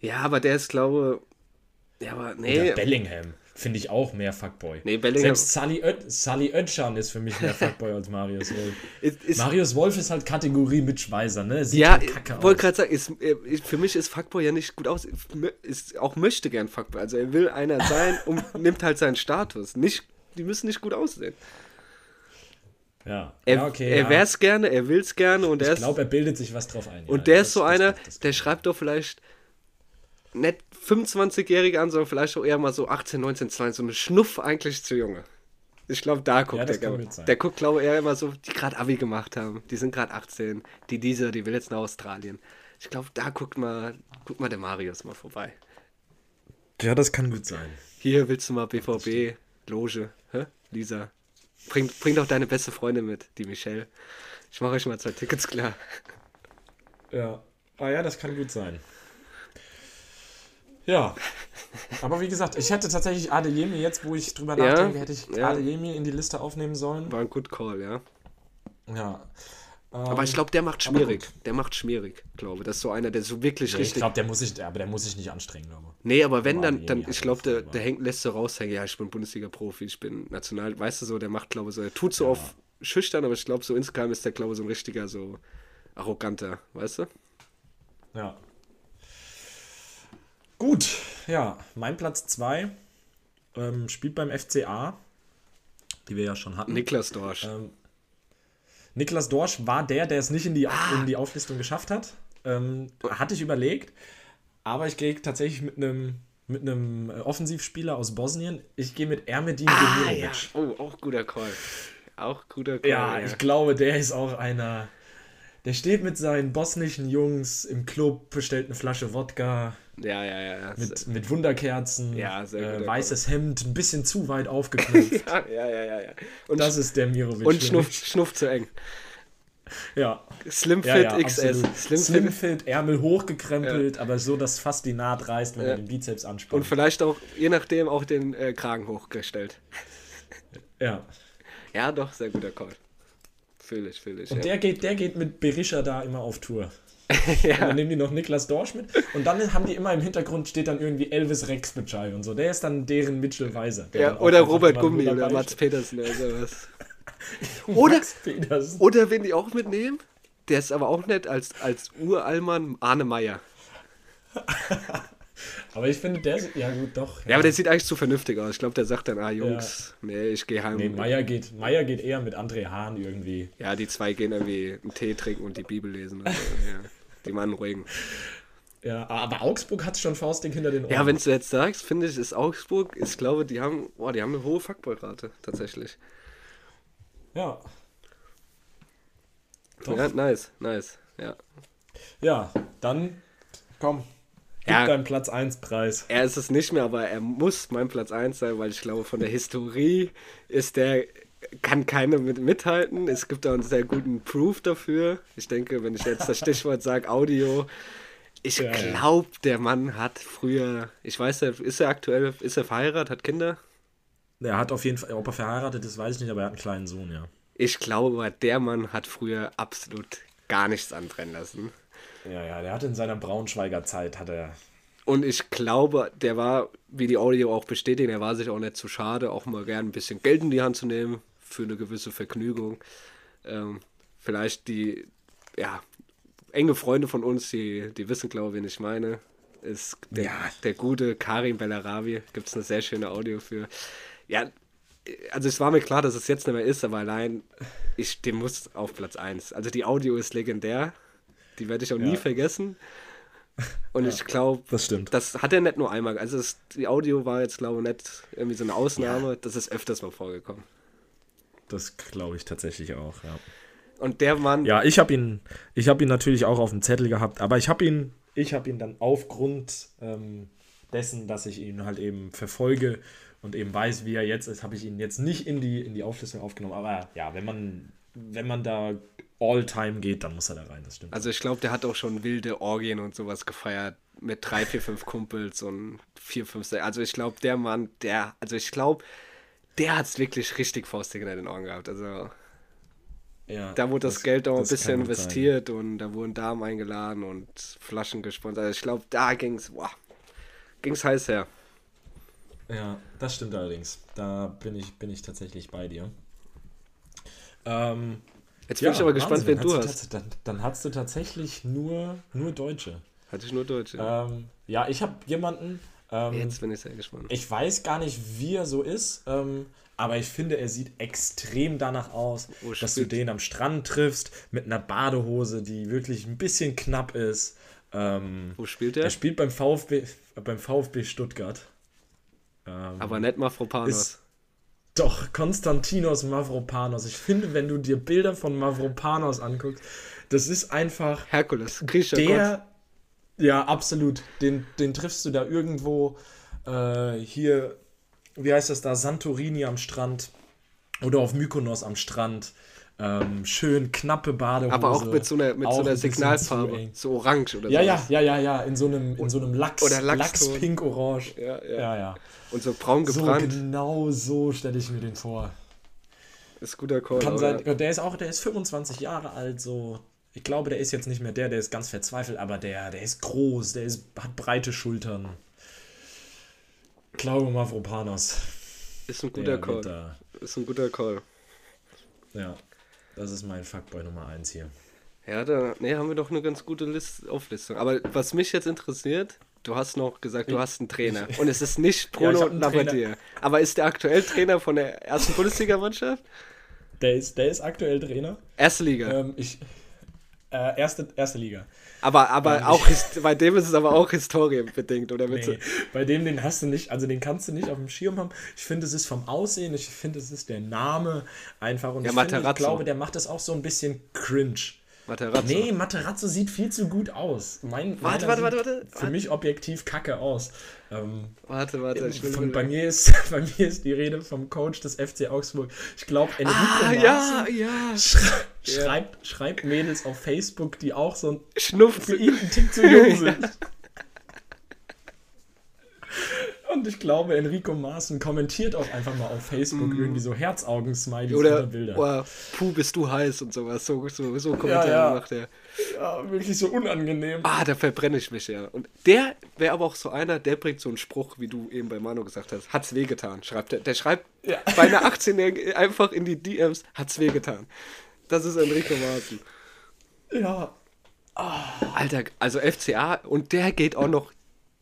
Ja, aber der ist, glaube Ja, aber nee. Oder Bellingham. Finde ich auch mehr Fuckboy. Nee, Bellingham- Selbst Sully, Ö Sully Özcan ist für mich mehr Fuckboy als Marius Wolf. Ist, ist, Marius Wolf ist halt Kategorie Mitschweiser, ne? Sieht ja, halt ich kacke wollte aus. gerade sagen, ist, äh, ist, für mich ist Fuckboy ja nicht gut aus. Ist auch möchte gern Fuckboy. Also er will einer sein und nimmt halt seinen Status. Nicht, die müssen nicht gut aussehen. Ja, Er, ja okay. er ja. wär's gerne, er will's gerne und er Ich glaube, er bildet sich was drauf ein. und ja, der ist so das- einer, das- das- der schreibt doch vielleicht nicht 25-Jährige an, sondern vielleicht auch eher mal so 18, 19, 20, so eine Schnuff eigentlich zu Junge. Ich glaube, da guckt Ja, das er kann gerne. gut sein. Der guckt, glaube ich, eher immer so, die gerade Abi gemacht haben. Die sind gerade 18. Die dieser, die will jetzt nach Australien. Ich glaube, da guckt mal, guckt mal der Marius mal vorbei. Ja, das kann gut sein. Hier willst du mal BVB, Loge, hä? Lisa. Bring, bring doch deine beste Freundin mit, die Michelle. Ich mache euch mal zwei Tickets klar. Ja. Ah ja, das kann gut sein. Ja. Aber wie gesagt, ich hätte tatsächlich Adeyemi jetzt, wo ich drüber Ja, nachdenke, hätte ich ja. Adeyemi in die Liste aufnehmen sollen. War ein good call, ja. Ja. Aber ich glaube, der macht schmierig. Der macht schmierig, glaube Das ist so einer, der so wirklich ich richtig. glaube, der muss sich, aber der muss sich nicht anstrengen, glaube ich. Nee, aber wenn dann, dann ich glaube, der, der hängt, lässt so raushängen, ja, ich bin Bundesliga-Profi, ich bin national, weißt du so, der macht, glaube ich, so, er tut so auf schüchtern, aber ich glaube, so insgeheim ist der, glaube ich, so ein richtiger, so arroganter, weißt du? Ja. Gut, ja, mein Platz 2 ähm, spielt beim FCA, die wir ja schon hatten. Niklas Dorsch. Ähm, Niklas Dorsch war der, der es nicht in die, Ah. in die Auflistung geschafft hat. Ähm, hatte ich überlegt, aber ich gehe tatsächlich mit einem mit einem äh, Offensivspieler aus Bosnien. Ich gehe mit Ermedin ah, ja. Oh, auch guter Call. Auch guter Call. Ja, ich glaube, der ist auch einer. Der steht mit seinen bosnischen Jungs im Club, bestellt eine Flasche Wodka Ja, ja, ja. ja. mit, mit Wunderkerzen, Ja, sehr äh, gut, weißes Hemd, ein bisschen zu weit aufgeknöpft. ja, ja, ja, ja, ja. Und, das ist der Mirovic. und für Schnuff, zu eng. Ja. Slim Fit Ja, ja, XS. absolut. Slim, Ärmel hochgekrempelt, aber so, dass fast die Naht reißt, wenn Ja. er den Bizeps Und anspannt. vielleicht auch, je nachdem, auch den äh, Kragen hochgestellt. ja. Ja, doch, sehr guter Call. Fühl ich. Und ja. der geht, der geht mit Berisha da immer auf Tour. ja. Und dann nehmen die noch Niklas Dorsch mit. Und dann haben die immer im Hintergrund steht dann irgendwie Elvis Rex mit Schei und so. Der ist dann deren Mitchell Weiser. ja, oder Robert Gummi oder Mats. Petersen oder sowas. Oder, Petersen. oder wen die auch mitnehmen, der ist aber auch nett als, als Urallmann Arne Meyer. Aber ich finde, der ist. Ja, gut, doch. Ja, aber der sieht eigentlich zu vernünftig aus. Ich glaube, der sagt dann, ah Jungs, nee, ich gehe heim. Nee, Meier geht, Meier geht eher mit André Hahn irgendwie. Ja, die zwei gehen irgendwie einen Tee trinken und die Bibel lesen. Also, ja. Die Mann ruhigen. Ja, aber Augsburg hat schon faustdick hinter den Ohren. Ja, wenn du jetzt sagst, finde ich, ist Augsburg, ich glaube, die haben, boah, die haben eine hohe Fuckballrate, tatsächlich. Ja. Doch. Ja, nice, nice, ja. Ja, dann komm. Gib Ja. deinen Platz 1 Preis. Er ist es nicht mehr, aber er muss mein Platz 1 sein, weil ich glaube, von der Historie ist der, kann keiner mit, mithalten. Es gibt auch einen sehr guten Proof dafür. Ich denke, wenn ich jetzt das Stichwort sage, Audio, ich Ja, ja. glaube, der Mann hat früher, ich weiß nicht, ist er aktuell, ist er verheiratet, hat Kinder? Er hat auf jeden Fall, ob er verheiratet ist, weiß ich nicht, aber er hat einen kleinen Sohn, ja. Ich glaube, der Mann hat früher absolut gar nichts antrennen lassen. Ja, ja, der hat in seiner Braunschweiger Zeit, hat er. Und ich glaube, der war, wie die Audio auch bestätigt, er war sich auch nicht zu schade, auch mal gern ein bisschen Geld in die Hand zu nehmen für eine gewisse Vergnügung. Ähm, vielleicht die, ja, enge Freunde von uns, die, die wissen, glaube ich, wen ich meine, ist der, Ja. der gute Karim Bellarabi. Gibt es eine sehr schöne Audio für. Ja, also es war mir klar, dass es jetzt nicht mehr ist, aber allein, ich, den muss auf Platz 1. Also die Audio ist legendär. Die werde ich auch nie Ja. vergessen. Und ich glaube, Das stimmt. das hat er nicht nur einmal. Also es, die Audio war jetzt, glaube ich, nicht irgendwie so eine Ausnahme. Das ist öfters mal vorgekommen. Das glaube ich tatsächlich auch, ja. Und der Mann, Ja, ich habe ihn, ich habe ihn natürlich auch auf dem Zettel gehabt, aber ich habe ihn, ich habe ihn dann aufgrund ähm, dessen, dass ich ihn halt eben verfolge und eben weiß, wie er jetzt ist, habe ich ihn jetzt nicht in die, in die Auflistung aufgenommen. Aber ja, wenn man, wenn man da All-Time geht, dann muss er da rein, das stimmt. also ich glaube, der hat auch schon wilde Orgien und sowas gefeiert. Mit drei, vier, fünf Kumpels und vier, fünf, sechs. Also ich glaube, der Mann, der, also ich glaube, der hat es wirklich richtig faustig in den Ohren gehabt. Also ja, da wurde das, Geld auch ein das bisschen gut sein. investiert und da wurden Damen eingeladen und Flaschen gesponsert. Also ich glaube, da ging es, boah, ging es heiß her. Ja, das stimmt allerdings. Da bin ich, bin ich tatsächlich bei dir. Ähm, Jetzt bin ich aber gespannt, Wahnsinn, wen du hast. Dann, dann hast du tatsächlich nur, nur Deutsche. Hatte ich nur Deutsche. Ähm, ja, ich habe jemanden. Ähm, Jetzt bin ich sehr gespannt. ich weiß gar nicht, wie er so ist, ähm, aber ich finde, er sieht extrem danach aus, Wo dass du den am Strand triffst mit einer Badehose, die wirklich ein bisschen knapp ist. Ähm, Wo spielt er er? spielt beim VfB, beim VfB Stuttgart. Ähm, Aber nicht Mafropanos. ist- Doch, Konstantinos Mavropanos. Ich finde, wenn du dir Bilder von Mavropanos anguckst, das ist einfach Herkules, griechischer Gott. der. Ja, absolut. Den, den triffst du da irgendwo äh, hier, wie heißt das da, Santorini am Strand oder auf Mykonos am Strand. Ähm, schön knappe Badehose. Aber auch mit so einer, mit so einer Signalfarbe. So orange oder Ja, so. ja, ja, ja, ja, in so einem, in so einem Lachs, Oder Lachston. Lachs-Pink-Orange. Ja, ja. ja, ja. Und so braun So gebrannt. genau so stelle ich mir den vor. Ist guter Call. Kann sein, der ist auch, der ist 25 Jahre alt, so. Ich glaube, der ist jetzt nicht mehr der, der ist ganz verzweifelt, aber der, der ist groß, der ist, hat breite Schultern. Glaube Mavropanos. Ist ein guter Der Call. Ist ein guter Call. ja, das ist mein Fuckboy Nummer 1 hier. Ja, da nee, haben wir doch eine ganz gute List Auflistung. Aber was mich jetzt interessiert, du hast noch gesagt, du hast einen Trainer. Und es ist nicht Ja, ich Bruno einen Labbadia. Aber ist der aktuell Trainer von der ersten Bundesligamannschaft? Der ist, der ist aktuell Trainer. Erste Liga. Ähm, ich, äh, erste, erste Liga. aber aber ähm, auch bei dem ist es aber auch historienbedingt, oder willst Nee, bei dem, den hast du nicht, also den kannst du nicht auf dem Schirm haben. Ich finde, es ist vom Aussehen, ich finde, es ist der Name einfach. Und Ja, ich, finde, ich glaube, der macht das auch so ein bisschen cringe. Materazzo. Nee, Materazzo sieht viel zu gut aus. Mein, Warte, warte, warte, warte. Für mich objektiv kacke aus. Ähm, Warte, warte. Von, bei, mir ist, bei mir ist die Rede vom Coach des FC Augsburg. Ich glaube, Enrico Ah, Maaßen ja, ja. schrei schreibt, schreibt Mädels auf Facebook, die auch so ein, Schnupf. für ihn einen Tick zu jung sind. Und ich glaube, Enrico Maaßen kommentiert auch einfach mal auf Facebook irgendwie so Herzaugen-Smileys Mm. Oder, Bilder. oder puh, bist du heiß und sowas. So, so, so Kommentare ja. macht er. Ja, wirklich so unangenehm. Ah, da verbrenne ich mich ja. Und der wäre aber auch so einer, der bringt so einen Spruch, wie du eben bei Manu gesagt hast. Hat's wehgetan, schreibt er. Der schreibt Ja. bei einer 18-Jährigen einfach in die DMs, hat's wehgetan. Das ist Enrico Maaßen. Ja, Alter, also FCA und der geht auch noch.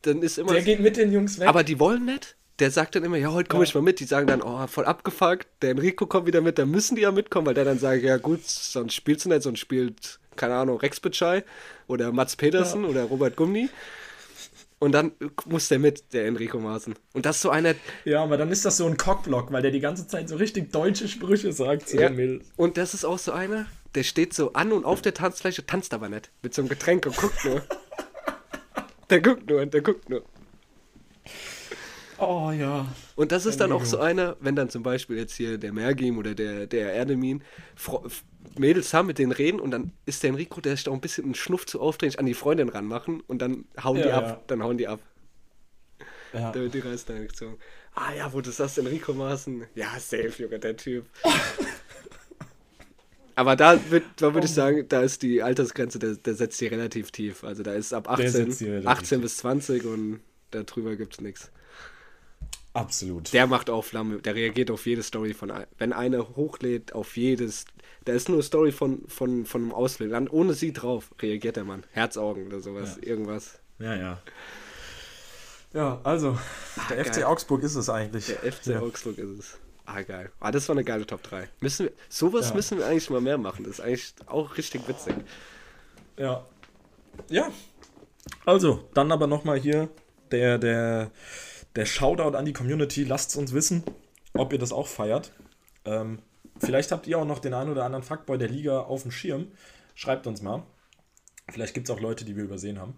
Dann ist immer. der geht mit den Jungs weg. aber die wollen nicht. Der sagt dann immer, ja, heute komme ich mal mit. Die sagen dann, oh, voll abgefuckt. Der Enrico kommt wieder mit, dann müssen die ja mitkommen, weil der dann sagt, ja gut, sonst spielst du nicht, sonst spielt, keine Ahnung, Rex Bitschei oder Mats Petersen oder Robert Gumni. Und dann muss der mit, der Enrico Maaßen. Und das ist so einer, ja, aber dann ist das so ein Cockblock, weil der die ganze Zeit so richtig deutsche Sprüche sagt zu Ja. Mädels. Und das ist auch so einer, der steht so an und auf der Tanzfläche, tanzt aber nicht. Mit so einem Getränk und guckt nur. der guckt nur und der guckt nur. Oh ja. Und das ist dann auch so einer, wenn dann zum Beispiel jetzt hier der Mergim oder der, der Erdemin Mädels haben, mit denen reden und dann ist der Enrico, der sich da auch ein bisschen einen Schnuff zu aufdringlich an die Freundin ranmachen und dann hauen die Ja, ab. ja. Dann hauen die ab. ja. Da wird die Reißreaktion. Ah ja, wo du sagst, Enrico Maaßen. Ja, safe, Junge, der Typ. Aber da, wird- da würde ich sagen, da ist die Altersgrenze, der, der setzt die relativ tief. Also da ist ab 18, setzt die relativ 18 bis 20 und darüber gibt es nichts. Absolut. Der macht auch Flamme, der reagiert auf jede Story von, wenn einer hochlädt, auf jedes, da ist nur eine Story von, von, von einem dann ohne sie drauf reagiert der Mann. Herzaugen oder sowas, irgendwas. Ja, ja. Ja, also, der FC geil. Augsburg ist es eigentlich. Der FC Ja. Augsburg ist es. Ah, geil. Ah, das war eine geile Top 3. Müssen wir, sowas Ja. müssen wir eigentlich mal mehr machen. Das ist eigentlich auch richtig witzig. Ja. Ja. Also, dann aber nochmal hier der, der, der Shoutout an die Community. Lasst es uns wissen, ob ihr das auch feiert. Ähm, vielleicht habt ihr auch noch den einen oder anderen Fuckboy der Liga auf dem Schirm. Schreibt uns mal. Vielleicht gibt es auch Leute, die wir übersehen haben.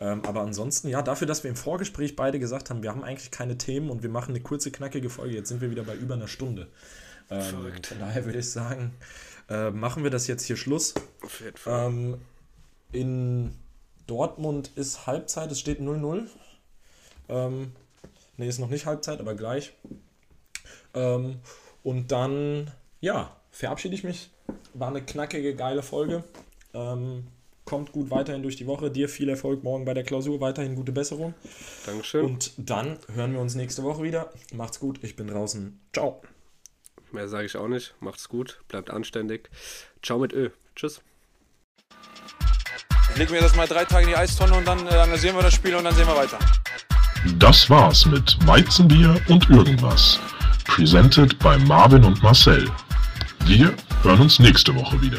Ähm, aber ansonsten, ja, dafür, dass wir im Vorgespräch beide gesagt haben, wir haben eigentlich keine Themen und wir machen eine kurze, knackige Folge. Jetzt sind wir wieder bei über einer Stunde. Ähm, von daher würde ich sagen, äh, machen wir das jetzt hier Schluss. Auf jeden Fall. Ähm, in Dortmund ist Halbzeit, es steht 0-0. Ähm, ne, ist noch nicht Halbzeit, aber gleich. Ähm, und dann, ja, verabschiede ich mich. War eine knackige, geile Folge. Ähm, kommt gut weiterhin durch die Woche. Dir viel Erfolg morgen bei der Klausur. Weiterhin gute Besserung. Dankeschön. Und dann hören wir uns nächste Woche wieder. Macht's gut, ich bin draußen. Ciao. Mehr sage ich auch nicht. Macht's gut, bleibt anständig. Ciao mit Ö. Tschüss. Legen wir das mal drei Tage in die Eistonne und dann äh, analysieren wir das Spiel und dann sehen wir weiter. Das war's mit Weizenbier und irgendwas. Presented bei Marvin und Marcel. Wir hören uns nächste Woche wieder.